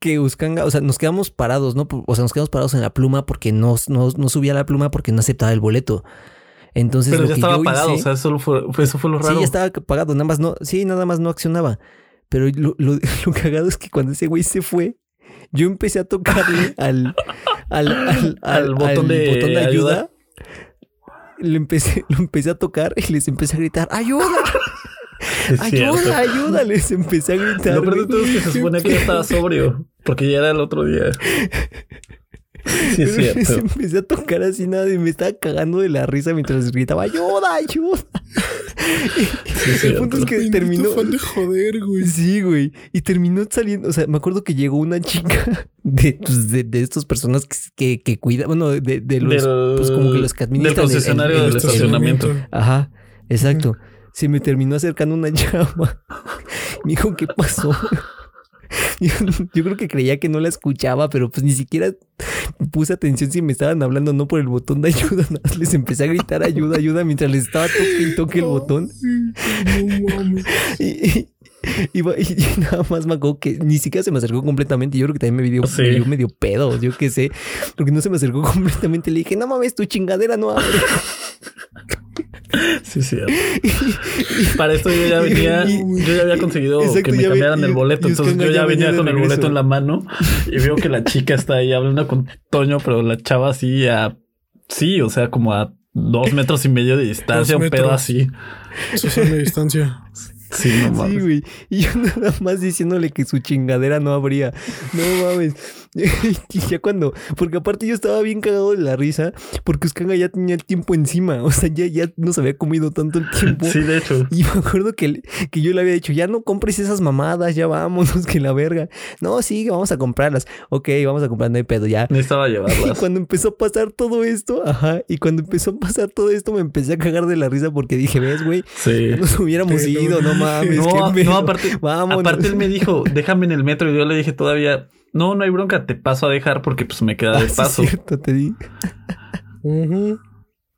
Que Uscanga, o sea, nos quedamos parados, ¿no? O sea, nos quedamos parados en la pluma porque no, no, no subía la pluma porque no aceptaba el boleto. Entonces, pero lo ya que estaba yo apagado. hice- O sea, eso fue, eso fue lo raro. Sí, ya estaba pagado, nada más no, sí, nada más no accionaba. Pero lo, lo, lo cagado es que cuando ese güey se fue, yo empecé a tocarle al, al, al, Al botón de ayuda. Le empecé, lo empecé a tocar y les empecé a gritar, ¡ayuda! Es cierto. ¡Ayuda! ¡Ayuda! Les empecé a gritar. Lo peor de todo es que se supone que ya estaba sobrio, porque ya era el otro día. Sí, es Pero les cierto. empecé a tocar así nada y me estaba cagando de la risa mientras gritaba ¡Ayuda! ¡Ayuda! Sí, el punto es cierto. que Bendito terminó. fan de joder, güey. Sí, güey. Y terminó saliendo. O sea, me acuerdo que llegó una chica de, pues, de, de estas personas que, que, que cuidan. Bueno, de, de los. Del- pues como que los que administran. Del el- el- concesionario el del estacionamiento. Ajá, exacto. Se me terminó acercando una llama. Me dijo, ¿qué pasó? Yo, yo creo que creía que no la escuchaba, pero pues ni siquiera puse atención si me estaban hablando no por el botón de ayuda. Nada más les empecé a gritar ayuda, ayuda mientras les estaba toque y toque el botón. No mames. Y, y- y- y nada más me acuerdo que ni siquiera se me acercó completamente. Yo creo que también me dio, Sí. me dio medio pedo, yo qué sé. Porque no se me acercó completamente. Le dije, no mames, tu chingadera no abre. Sí, es cierto. Para esto yo ya venía, yo ya había conseguido Exacto, que me cambiaran el boleto. Entonces yo ya venía con el boleto en la mano y veo que la chica está ahí hablando con Toño, pero la chava así a sí, o sea, como a dos metros y medio de distancia, un pedo así. Susana de distancia. Sí, no Sí, mames. güey. Y yo nada más diciéndole que su chingadera no abría. No mames. Y ya cuando, porque aparte yo estaba bien cagado de la risa, porque Uskanga ya tenía el tiempo encima. O sea, ya, ya nos había comido tanto el tiempo. Sí, de hecho. Y me acuerdo que, que yo le había dicho, ya no compres esas mamadas, ya vámonos, que la verga. No, sí, vamos a comprarlas. Ok, vamos a comprar, no hay pedo, ya. Necesitaba Y llevarlas. cuando empezó a pasar todo esto, ajá, y cuando empezó a pasar todo esto, me empecé a cagar de la risa porque dije, ves, güey, Sí. nos hubiéramos Pero- ido, no mames. No, no, aparte, Vámonos. aparte él me dijo, déjame en el metro y yo le dije todavía, no, no hay bronca, te paso a dejar porque pues me queda Ah, de sí, paso. es cierto, te di. Ujú.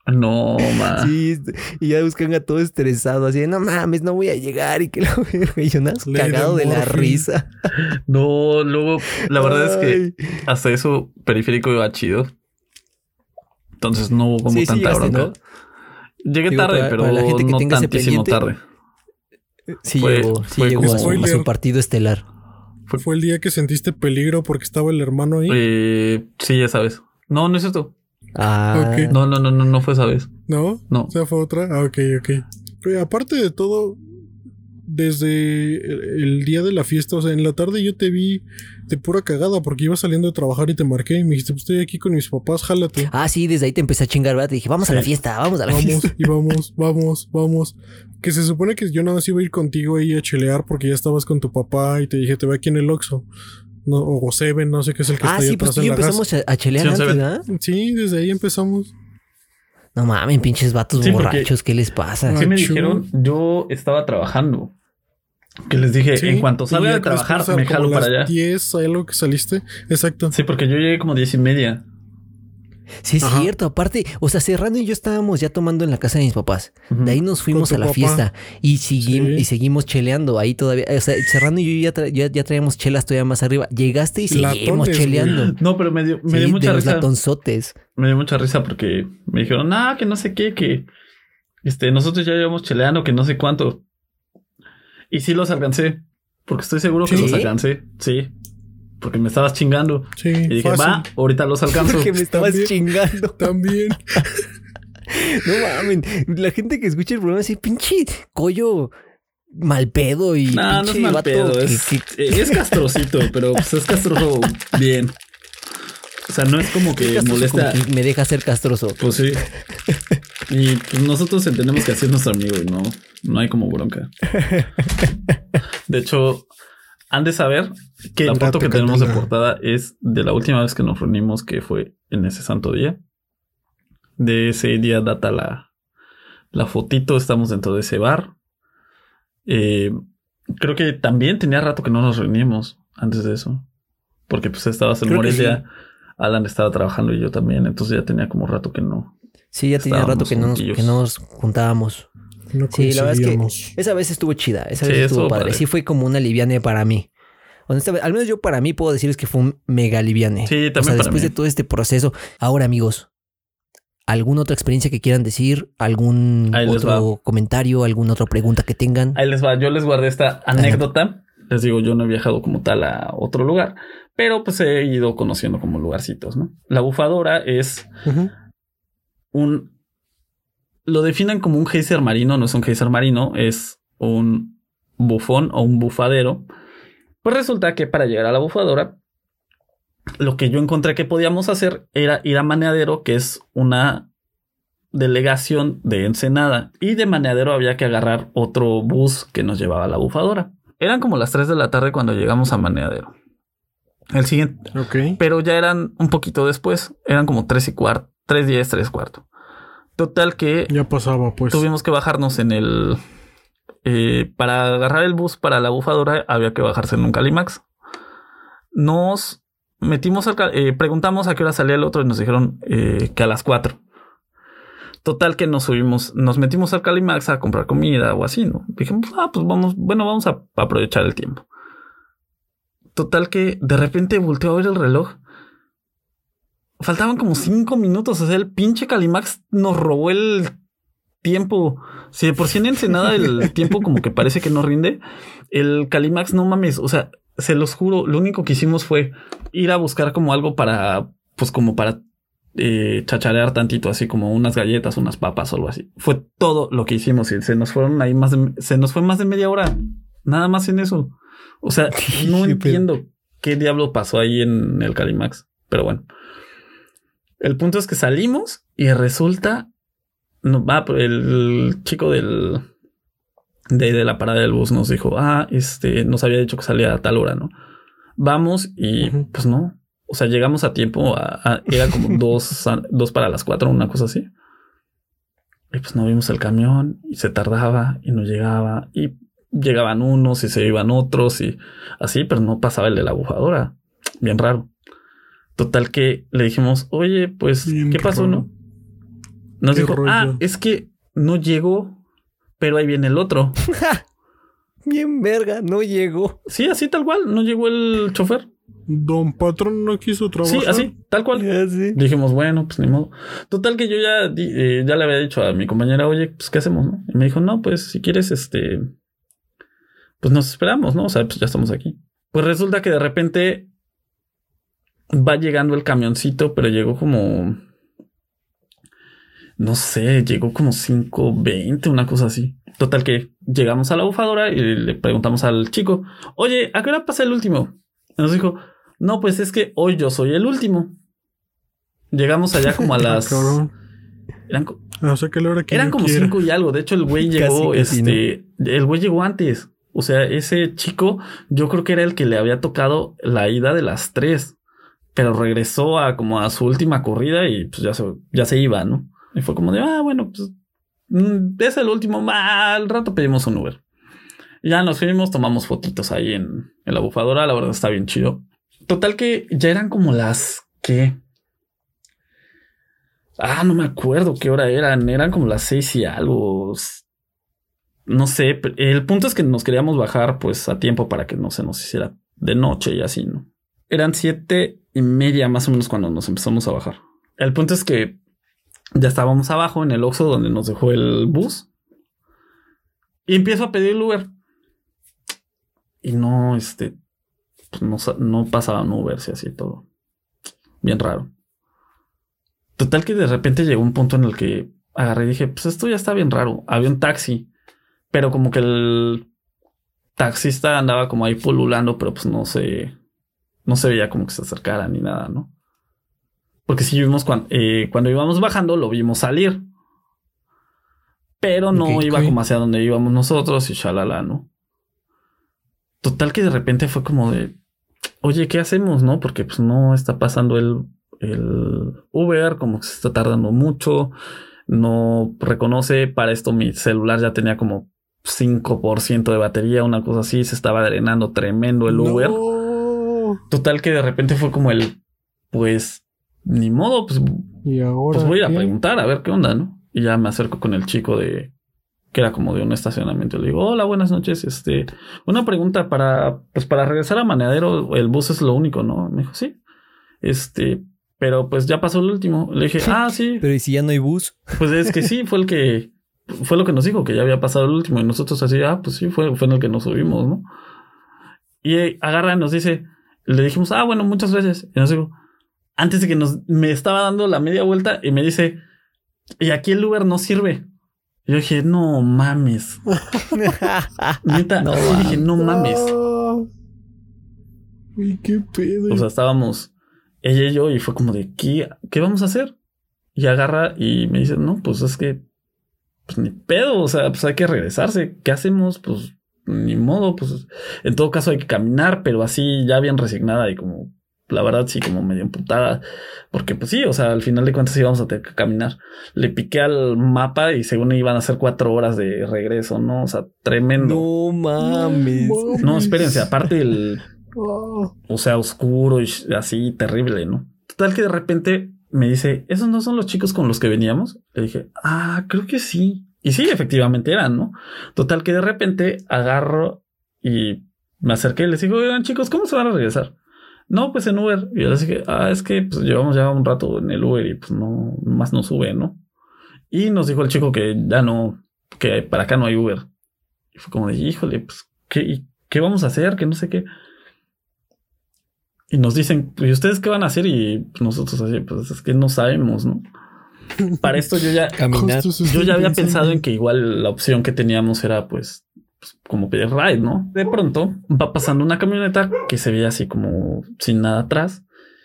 No, ma. Sí, este, y ya buscan a todo estresado, así de, no mames, no voy a llegar y que la verga. Y yo cagado de la risa. No, luego, la verdad es que hasta eso periférico iba chido. Entonces no hubo como Sí, sí tanta llegaste, bronca. ¿no? Llegué Digo, tarde, para- pero para la gente que no tantísimo tarde. Sí Fue- llegó, sí fue llegó como- a su, a su Spoiler. partido estelar. Fue el día que sentiste peligro porque estaba el hermano ahí. Eh, sí, ya sabes. No, no es esto. Ah. No, no, no, no, no fue esa vez. ¿No? No. O sea, fue otra. Ah, ok, ok. Oye, aparte de todo, desde el, día de la fiesta, o sea, en la tarde yo te vi de pura cagada porque iba saliendo de trabajar y te marqué y me dijiste, pues estoy aquí con mis papás, jálate. Ah, sí, desde ahí te empecé a chingar, ¿verdad? Te dije, vamos a la fiesta, vamos a la Vamos fiesta. y vamos, vamos, vamos. Que se supone que yo nada más iba a ir contigo ahí a chelear porque ya estabas con tu papá y te dije, te voy aquí en el Oxxo. No, o Seven, no sé qué es el que Ah, está ahí sí, pues atrás tú y en la empezamos a, a chelear Sí, antes. ¿verdad? Sí, desde ahí empezamos. No mames, pinches vatos Sí, porque- borrachos, ¿qué les pasa? Sí me dijeron, yo estaba trabajando. Que les dije, Sí, en cuanto salga de trabajar, me jalo para las allá. 10, algo que saliste. Exacto. Sí, porque yo llegué como diez y media. Sí, es Ajá. cierto. Aparte, o sea, Serrano y yo estábamos ya tomando en la casa de mis papás. De ahí nos fuimos a la papá. fiesta y, Sí. y seguimos cheleando ahí todavía. O sea, Serrano y yo ya, tra- ya, ya traíamos chelas todavía más arriba. Llegaste y seguimos Latones, cheleando. No, pero me dio, me Sí, dio de mucha los risa. latonzotes. Me dio mucha risa porque me dijeron, ah, que no sé qué, que este, nosotros ya llevamos cheleando, que no sé cuánto. Y sí los alcancé. Porque estoy seguro que los alcancé. Sí. Porque me estabas chingando. Sí, Y dije, fácil. va, ahorita los alcanzo. Porque me estabas También. chingando. También. No mames. La gente que escucha el programa dice, pinche collo mal pedo y No, no es mal pedo. que- Es, que- es castrocito, pero pues es castroso bien. O sea, no es como que molesta. como que me deja ser castroso. Pues sí. Y pues nosotros entendemos que así es nuestro amigo y no, no hay como bronca. De hecho, han de saber que la foto que tenemos de portada es de la última vez que nos reunimos, que fue en ese santo día. De ese día data la, la fotito, estamos dentro de ese bar. Eh, creo que también tenía rato que no nos reunimos antes de eso. Porque pues estabas en Morelia, Alan estaba trabajando y yo también, entonces ya tenía como rato que no. Sí, ya tenía rato que no, nos, juntillos. que no nos juntábamos. No Sí, la verdad es que esa vez estuvo chida. Esa vez estuvo estuvo padre. padre. Sí, fue como una liviane para mí. Honestamente, al menos yo para mí puedo decirles que fue un mega liviane. Sí, O también sea, para después mí. de todo este proceso. Ahora, amigos, ¿alguna otra experiencia que quieran decir? ¿Algún Ahí otro comentario? ¿Alguna otra pregunta que tengan? Ahí les va, yo les guardé esta anécdota. Les digo, yo no he viajado como tal a otro lugar, pero pues he ido conociendo como lugarcitos, ¿no? La bufadora es. Un... Lo definen como un geyser marino, no es un geyser marino, es un bufón o un bufadero. Pues resulta que para llegar a la bufadora, lo que yo encontré que podíamos hacer era ir a Maneadero, que es una delegación de Ensenada. Y de Maneadero había que agarrar otro bus que nos llevaba a la bufadora. Eran como las 3 de la tarde cuando llegamos a Maneadero. El siguiente, pero ya eran un poquito después. Eran como 3 y cuarto, 3 10, 3 cuarto. Total que Ya pasaba, pues. tuvimos que bajarnos en el... eh, para agarrar el bus para la bufadora había que bajarse en un Calimax. Nos metimos al... eh, preguntamos a qué hora salía el otro y nos dijeron eh, que a las 4. Total que nos subimos, nos metimos al Calimax a comprar comida o así, ¿no? Dijimos, ah, pues vamos, bueno, vamos a aprovechar el tiempo. Total que de repente volteó a ver el reloj. Faltaban como cinco minutos. O sea, el pinche Calimax nos robó el tiempo. Si de por sí en Ensenada el tiempo como que parece que no rinde. El Calimax, no mames. O sea, se los juro, lo único que hicimos fue ir a buscar como algo para, pues como para eh, chacharear tantito, así como unas galletas, unas papas o algo así. Fue todo lo que hicimos y se nos fueron ahí más de, se nos fue más de media hora. Nada más en eso. O sea, no entiendo qué diablo pasó ahí en el Calimax. Pero bueno. El punto es que salimos y resulta. No, va, el chico del. De, de la parada del bus nos dijo: Ah, este nos había dicho que salía a tal hora, ¿no? Vamos y pues no. O sea, llegamos a tiempo. a- a- era como dos, a- dos para las cuatro, una cosa así. Y pues no vimos el camión y se tardaba y no llegaba. Y llegaban unos y se iban otros y así, pero no pasaba el de la bufadora. Bien raro. Total que le dijimos, oye, pues, Bien ¿qué pasó, no? Nos Qué dijo, rollo. ah, es que no llegó, pero ahí viene el otro. Bien verga, no llegó. Sí, así tal cual, no llegó el chofer. Don Patrón no quiso trabajar. Sí, así, tal cual. Sé. Dijimos, bueno, pues ni modo. Total que yo ya, eh, ya le había dicho a mi compañera, oye, pues qué hacemos, ¿no? Y me dijo, no, pues si quieres, este, pues nos esperamos, ¿no? O sea, pues ya estamos aquí. Pues resulta que de repente va llegando el camioncito, pero llegó como, no sé, llegó como 5.20, una cosa así. Total que llegamos a la bufadora y le preguntamos al chico, oye, ¿a qué hora pasa el último? Y nos dijo, no, pues es que hoy yo soy el último. Llegamos allá como a las. Eran, Ah, O sea que la hora que eran como quiera. cinco y algo. De hecho, el güey Casi, llegó, casi, este, el güey llegó antes. O sea, ese chico, yo creo que era el que le había tocado la ida de las tres, pero regresó a como a su última corrida y pues ya se, ya se iba, ¿no? Y fue como de, ah, bueno, pues mm, es el último, al rato pedimos un Uber. Y ya nos fuimos, tomamos fotitos ahí en, en la bufadora, la verdad está bien chido. Total que ya eran como las que Ah, no me acuerdo qué hora eran. Eran como las seis y algo. No sé. El punto es que nos queríamos bajar pues a tiempo para que no se nos hiciera de noche y así, ¿no? Eran siete y media más o menos cuando nos empezamos a bajar. El punto es que ya estábamos abajo en el Oxxo donde nos dejó el bus. Y empiezo a pedir el Uber. Y no, este, pues no, no pasaban Uber y así todo. Bien raro. Total que de repente llegó un punto en el que agarré y dije, pues esto ya está bien raro. Había un taxi, pero como que el taxista andaba como ahí pululando, pero pues no se, no se veía como que se acercara ni nada, ¿no? Porque si vimos cuando, eh, cuando íbamos bajando, lo vimos salir. Pero no iba como hacia donde íbamos nosotros y shalala, ¿no? Total que de repente fue como de, oye, ¿qué hacemos, no? Porque pues no está pasando el el Uber, como que se está tardando mucho, no reconoce, para esto mi celular ya tenía como 5% de batería, una cosa así, se estaba drenando tremendo el Uber. Total que de repente fue como el, pues, ni modo, pues, ¿Y ahora pues voy a preguntar a ver qué onda, ¿no? Y ya me acerco con el chico de, que era como de un estacionamiento. Le digo, hola, buenas noches. Este, una pregunta para, pues para regresar a Maneadero, el bus es lo único, ¿no? Me dijo, sí. Este, pero pues ya pasó el último. Le dije, ah, sí. Pero ¿y si ya no hay bus? Pues es que sí, fue el que fue lo que nos dijo, que ya había pasado el último. Y nosotros así, ah, pues sí, fue, fue en el que nos subimos, ¿no? Y agarra y nos dice, le dijimos, ah, bueno, muchas gracias. Y nos dijo, antes de que nos, me estaba dando la media vuelta y me dice, y aquí el lugar no sirve. Y yo dije, no mames. Neta, no, dije, no mames. ¿Y qué pedo? O sea, estábamos ella y yo, y fue como de, ¿qué, ¿qué vamos a hacer? Y agarra y me dice, no, pues es que, pues ni pedo, o sea, pues hay que regresarse. ¿Qué hacemos? Pues ni modo, pues en todo caso hay que caminar, pero así ya bien resignada y como, la verdad sí, como medio emputada, porque pues sí, o sea, al final de cuentas íbamos a tener que caminar. Le piqué al mapa y según iban a ser cuatro horas de regreso, ¿no? O sea, tremendo. No mames. No, espérense, aparte el o sea, oscuro y así, terrible, ¿no? Total que de repente me dice, ¿esos no son los chicos con los que veníamos? Le dije, ah, creo que sí. Y sí, efectivamente eran, ¿no? Total que de repente agarro y me acerqué y les digo, oigan chicos, ¿cómo se van a regresar? No, pues en Uber. Y yo les dije, ah, es que pues, llevamos ya un rato en el Uber y pues no, más no sube, ¿no? Y nos dijo el chico que ya no, que para acá no hay Uber. Y fue como de, híjole, pues, ¿qué, ¿qué vamos a hacer? Que no sé qué. Y nos dicen, ¿y ustedes qué van a hacer? Y nosotros así, pues es que no sabemos, ¿no? Para esto yo ya caminar. Yo ya había pensado en que igual la opción que teníamos era pues, pues, como pedir ride, ¿no? De pronto va pasando una camioneta que se veía así como sin nada atrás.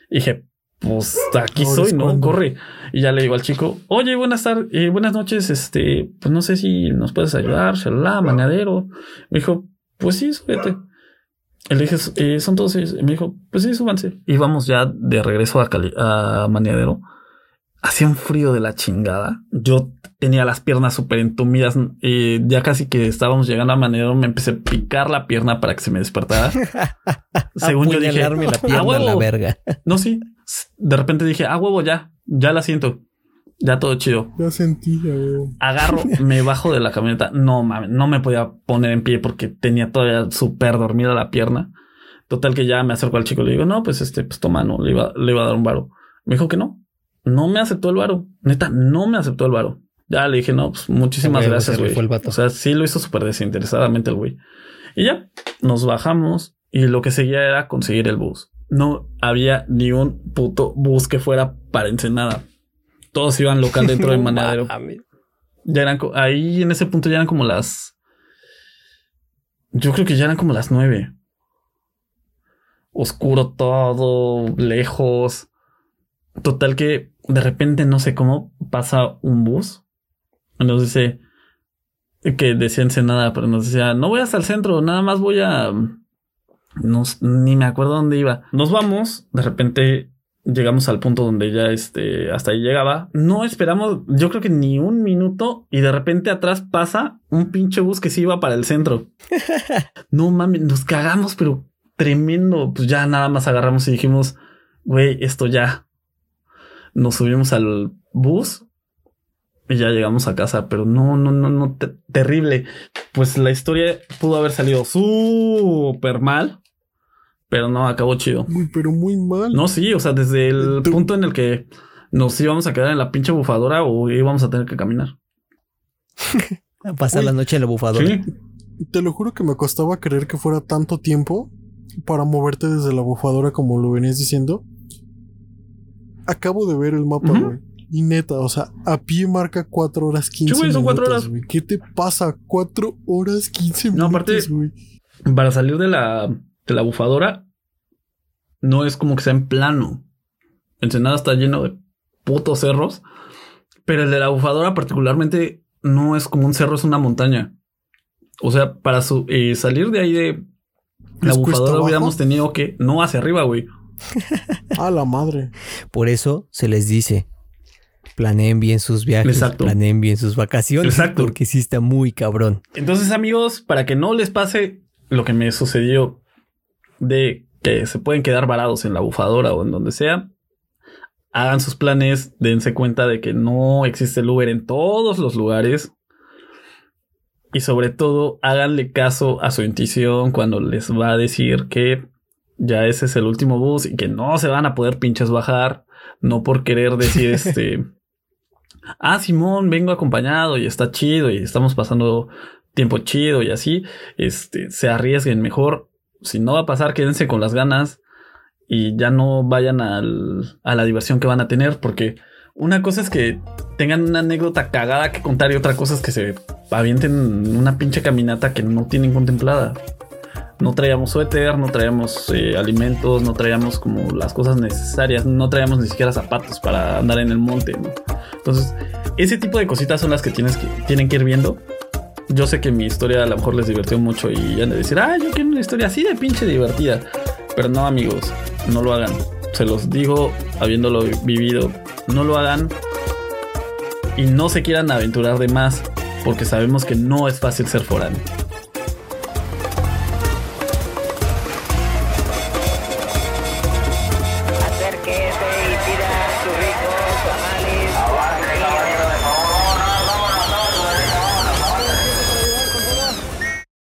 Y dije, pues aquí soy, ¿no? Corre. Y ya le digo al chico, oye, buenas tardes, eh, buenas noches, este, pues no sé si nos puedes ayudar, shalala, maneadero. Me dijo, pues sí, súbete. Le dije, eh, son todos ellos. Y me dijo, pues sí, súbanse. Y vamos ya de regreso a, Cali a Maniadero. Hacía un frío de la chingada. Yo tenía las piernas súper entumidas. Y ya casi que estábamos llegando a Maniadero, me empecé a picar la pierna para que se me despertara. Según yo dije, la pierna la verga. no, sí. De repente dije, ah, huevo, ya, ya la siento. Ya todo chido. Ya sentía, Agarro, me bajo de la camioneta. No mames, no me podía poner en pie porque tenía todavía súper dormida la pierna. Total que ya me acerco al chico y le digo, no, pues este, pues toma, no, le iba, le iba a dar un varo. Me dijo que no. No me aceptó el varo. Neta, no me aceptó el varo. Ya le dije, no, pues muchísimas gracias, güey. O sea, sí lo hizo súper desinteresadamente el güey. Y ya, nos bajamos y lo que seguía era conseguir el bus. No había ni un puto bus que fuera para Ensenada todos iban local dentro de Manadero. ya eran ahí en ese punto ya eran como las. Yo creo que ya eran como las nueve. Oscuro todo, lejos. Total que de repente no sé cómo pasa un bus. Nos dice que decía nada, pero nos decía, no voy hasta el centro, nada más voy a. No, ni me acuerdo dónde iba. Nos vamos, de repente llegamos al punto donde ya este, hasta ahí llegaba. No esperamos, yo creo que ni un minuto y de repente atrás pasa un pinche bus que se iba para el centro. no mames, nos cagamos, pero tremendo. Pues ya nada más agarramos y dijimos, güey, esto ya. Nos subimos al bus y ya llegamos a casa, pero no, no, no, no, terrible. Pues la historia pudo haber salido súper mal, pero no, acabó chido. Muy, pero muy mal. No, sí, o sea, desde el punto en el que nos íbamos a quedar en la pinche bufadora o íbamos a tener que caminar. a pasar la noche en la bufadora. Sí. Te lo juro que me costaba creer que fuera tanto tiempo para moverte desde la bufadora como lo venías diciendo. Acabo de ver el mapa, güey. Y neta, o sea, a pie marca 4 horas 15 minutos. son 4 horas. ¿Qué te pasa? 4 horas 15 minutos. No, aparte, para salir de la, de la bufadora, no es como que sea en plano. Ensenada está lleno de putos cerros. Pero el de la bufadora, particularmente, no es como un cerro, es una montaña. O sea, para eh, salir de ahí de la bufadora hubiéramos tenido que no hacia arriba, güey. A la madre. Por eso se les dice planeen bien sus viajes, planeen bien sus vacaciones, Exacto. porque sí está muy cabrón. Entonces, amigos, para que no les pase lo que me sucedió de que se pueden quedar varados en la bufadora o en donde sea, hagan sus planes, dense cuenta de que no existe el Uber en todos los lugares. Y sobre todo, háganle caso a su intuición cuando les va a decir que ya ese es el último bus y que no se van a poder pinches bajar. No por querer decir este ah, Simón, vengo acompañado y está chido y estamos pasando tiempo chido y así, este, se arriesguen mejor. Si no va a pasar, quédense con las ganas y ya no vayan al, a la diversión que van a tener, porque una cosa es que tengan una anécdota cagada que contar y otra cosa es que se avienten una pinche caminata que no tienen contemplada no traíamos suéter, no traíamos eh, alimentos, no traíamos como las cosas necesarias, no traíamos ni siquiera zapatos para andar en el monte, Entonces, ese tipo de cositas son las que, tienes que tienen que ir viendo. Yo sé que mi historia a lo mejor les divirtió mucho y han de decir, ah, yo quiero una historia así de pinche divertida. Pero no, amigos, no lo hagan. Se los digo habiéndolo vivido, no lo hagan y no se quieran aventurar de más porque sabemos que no es fácil ser foráneo.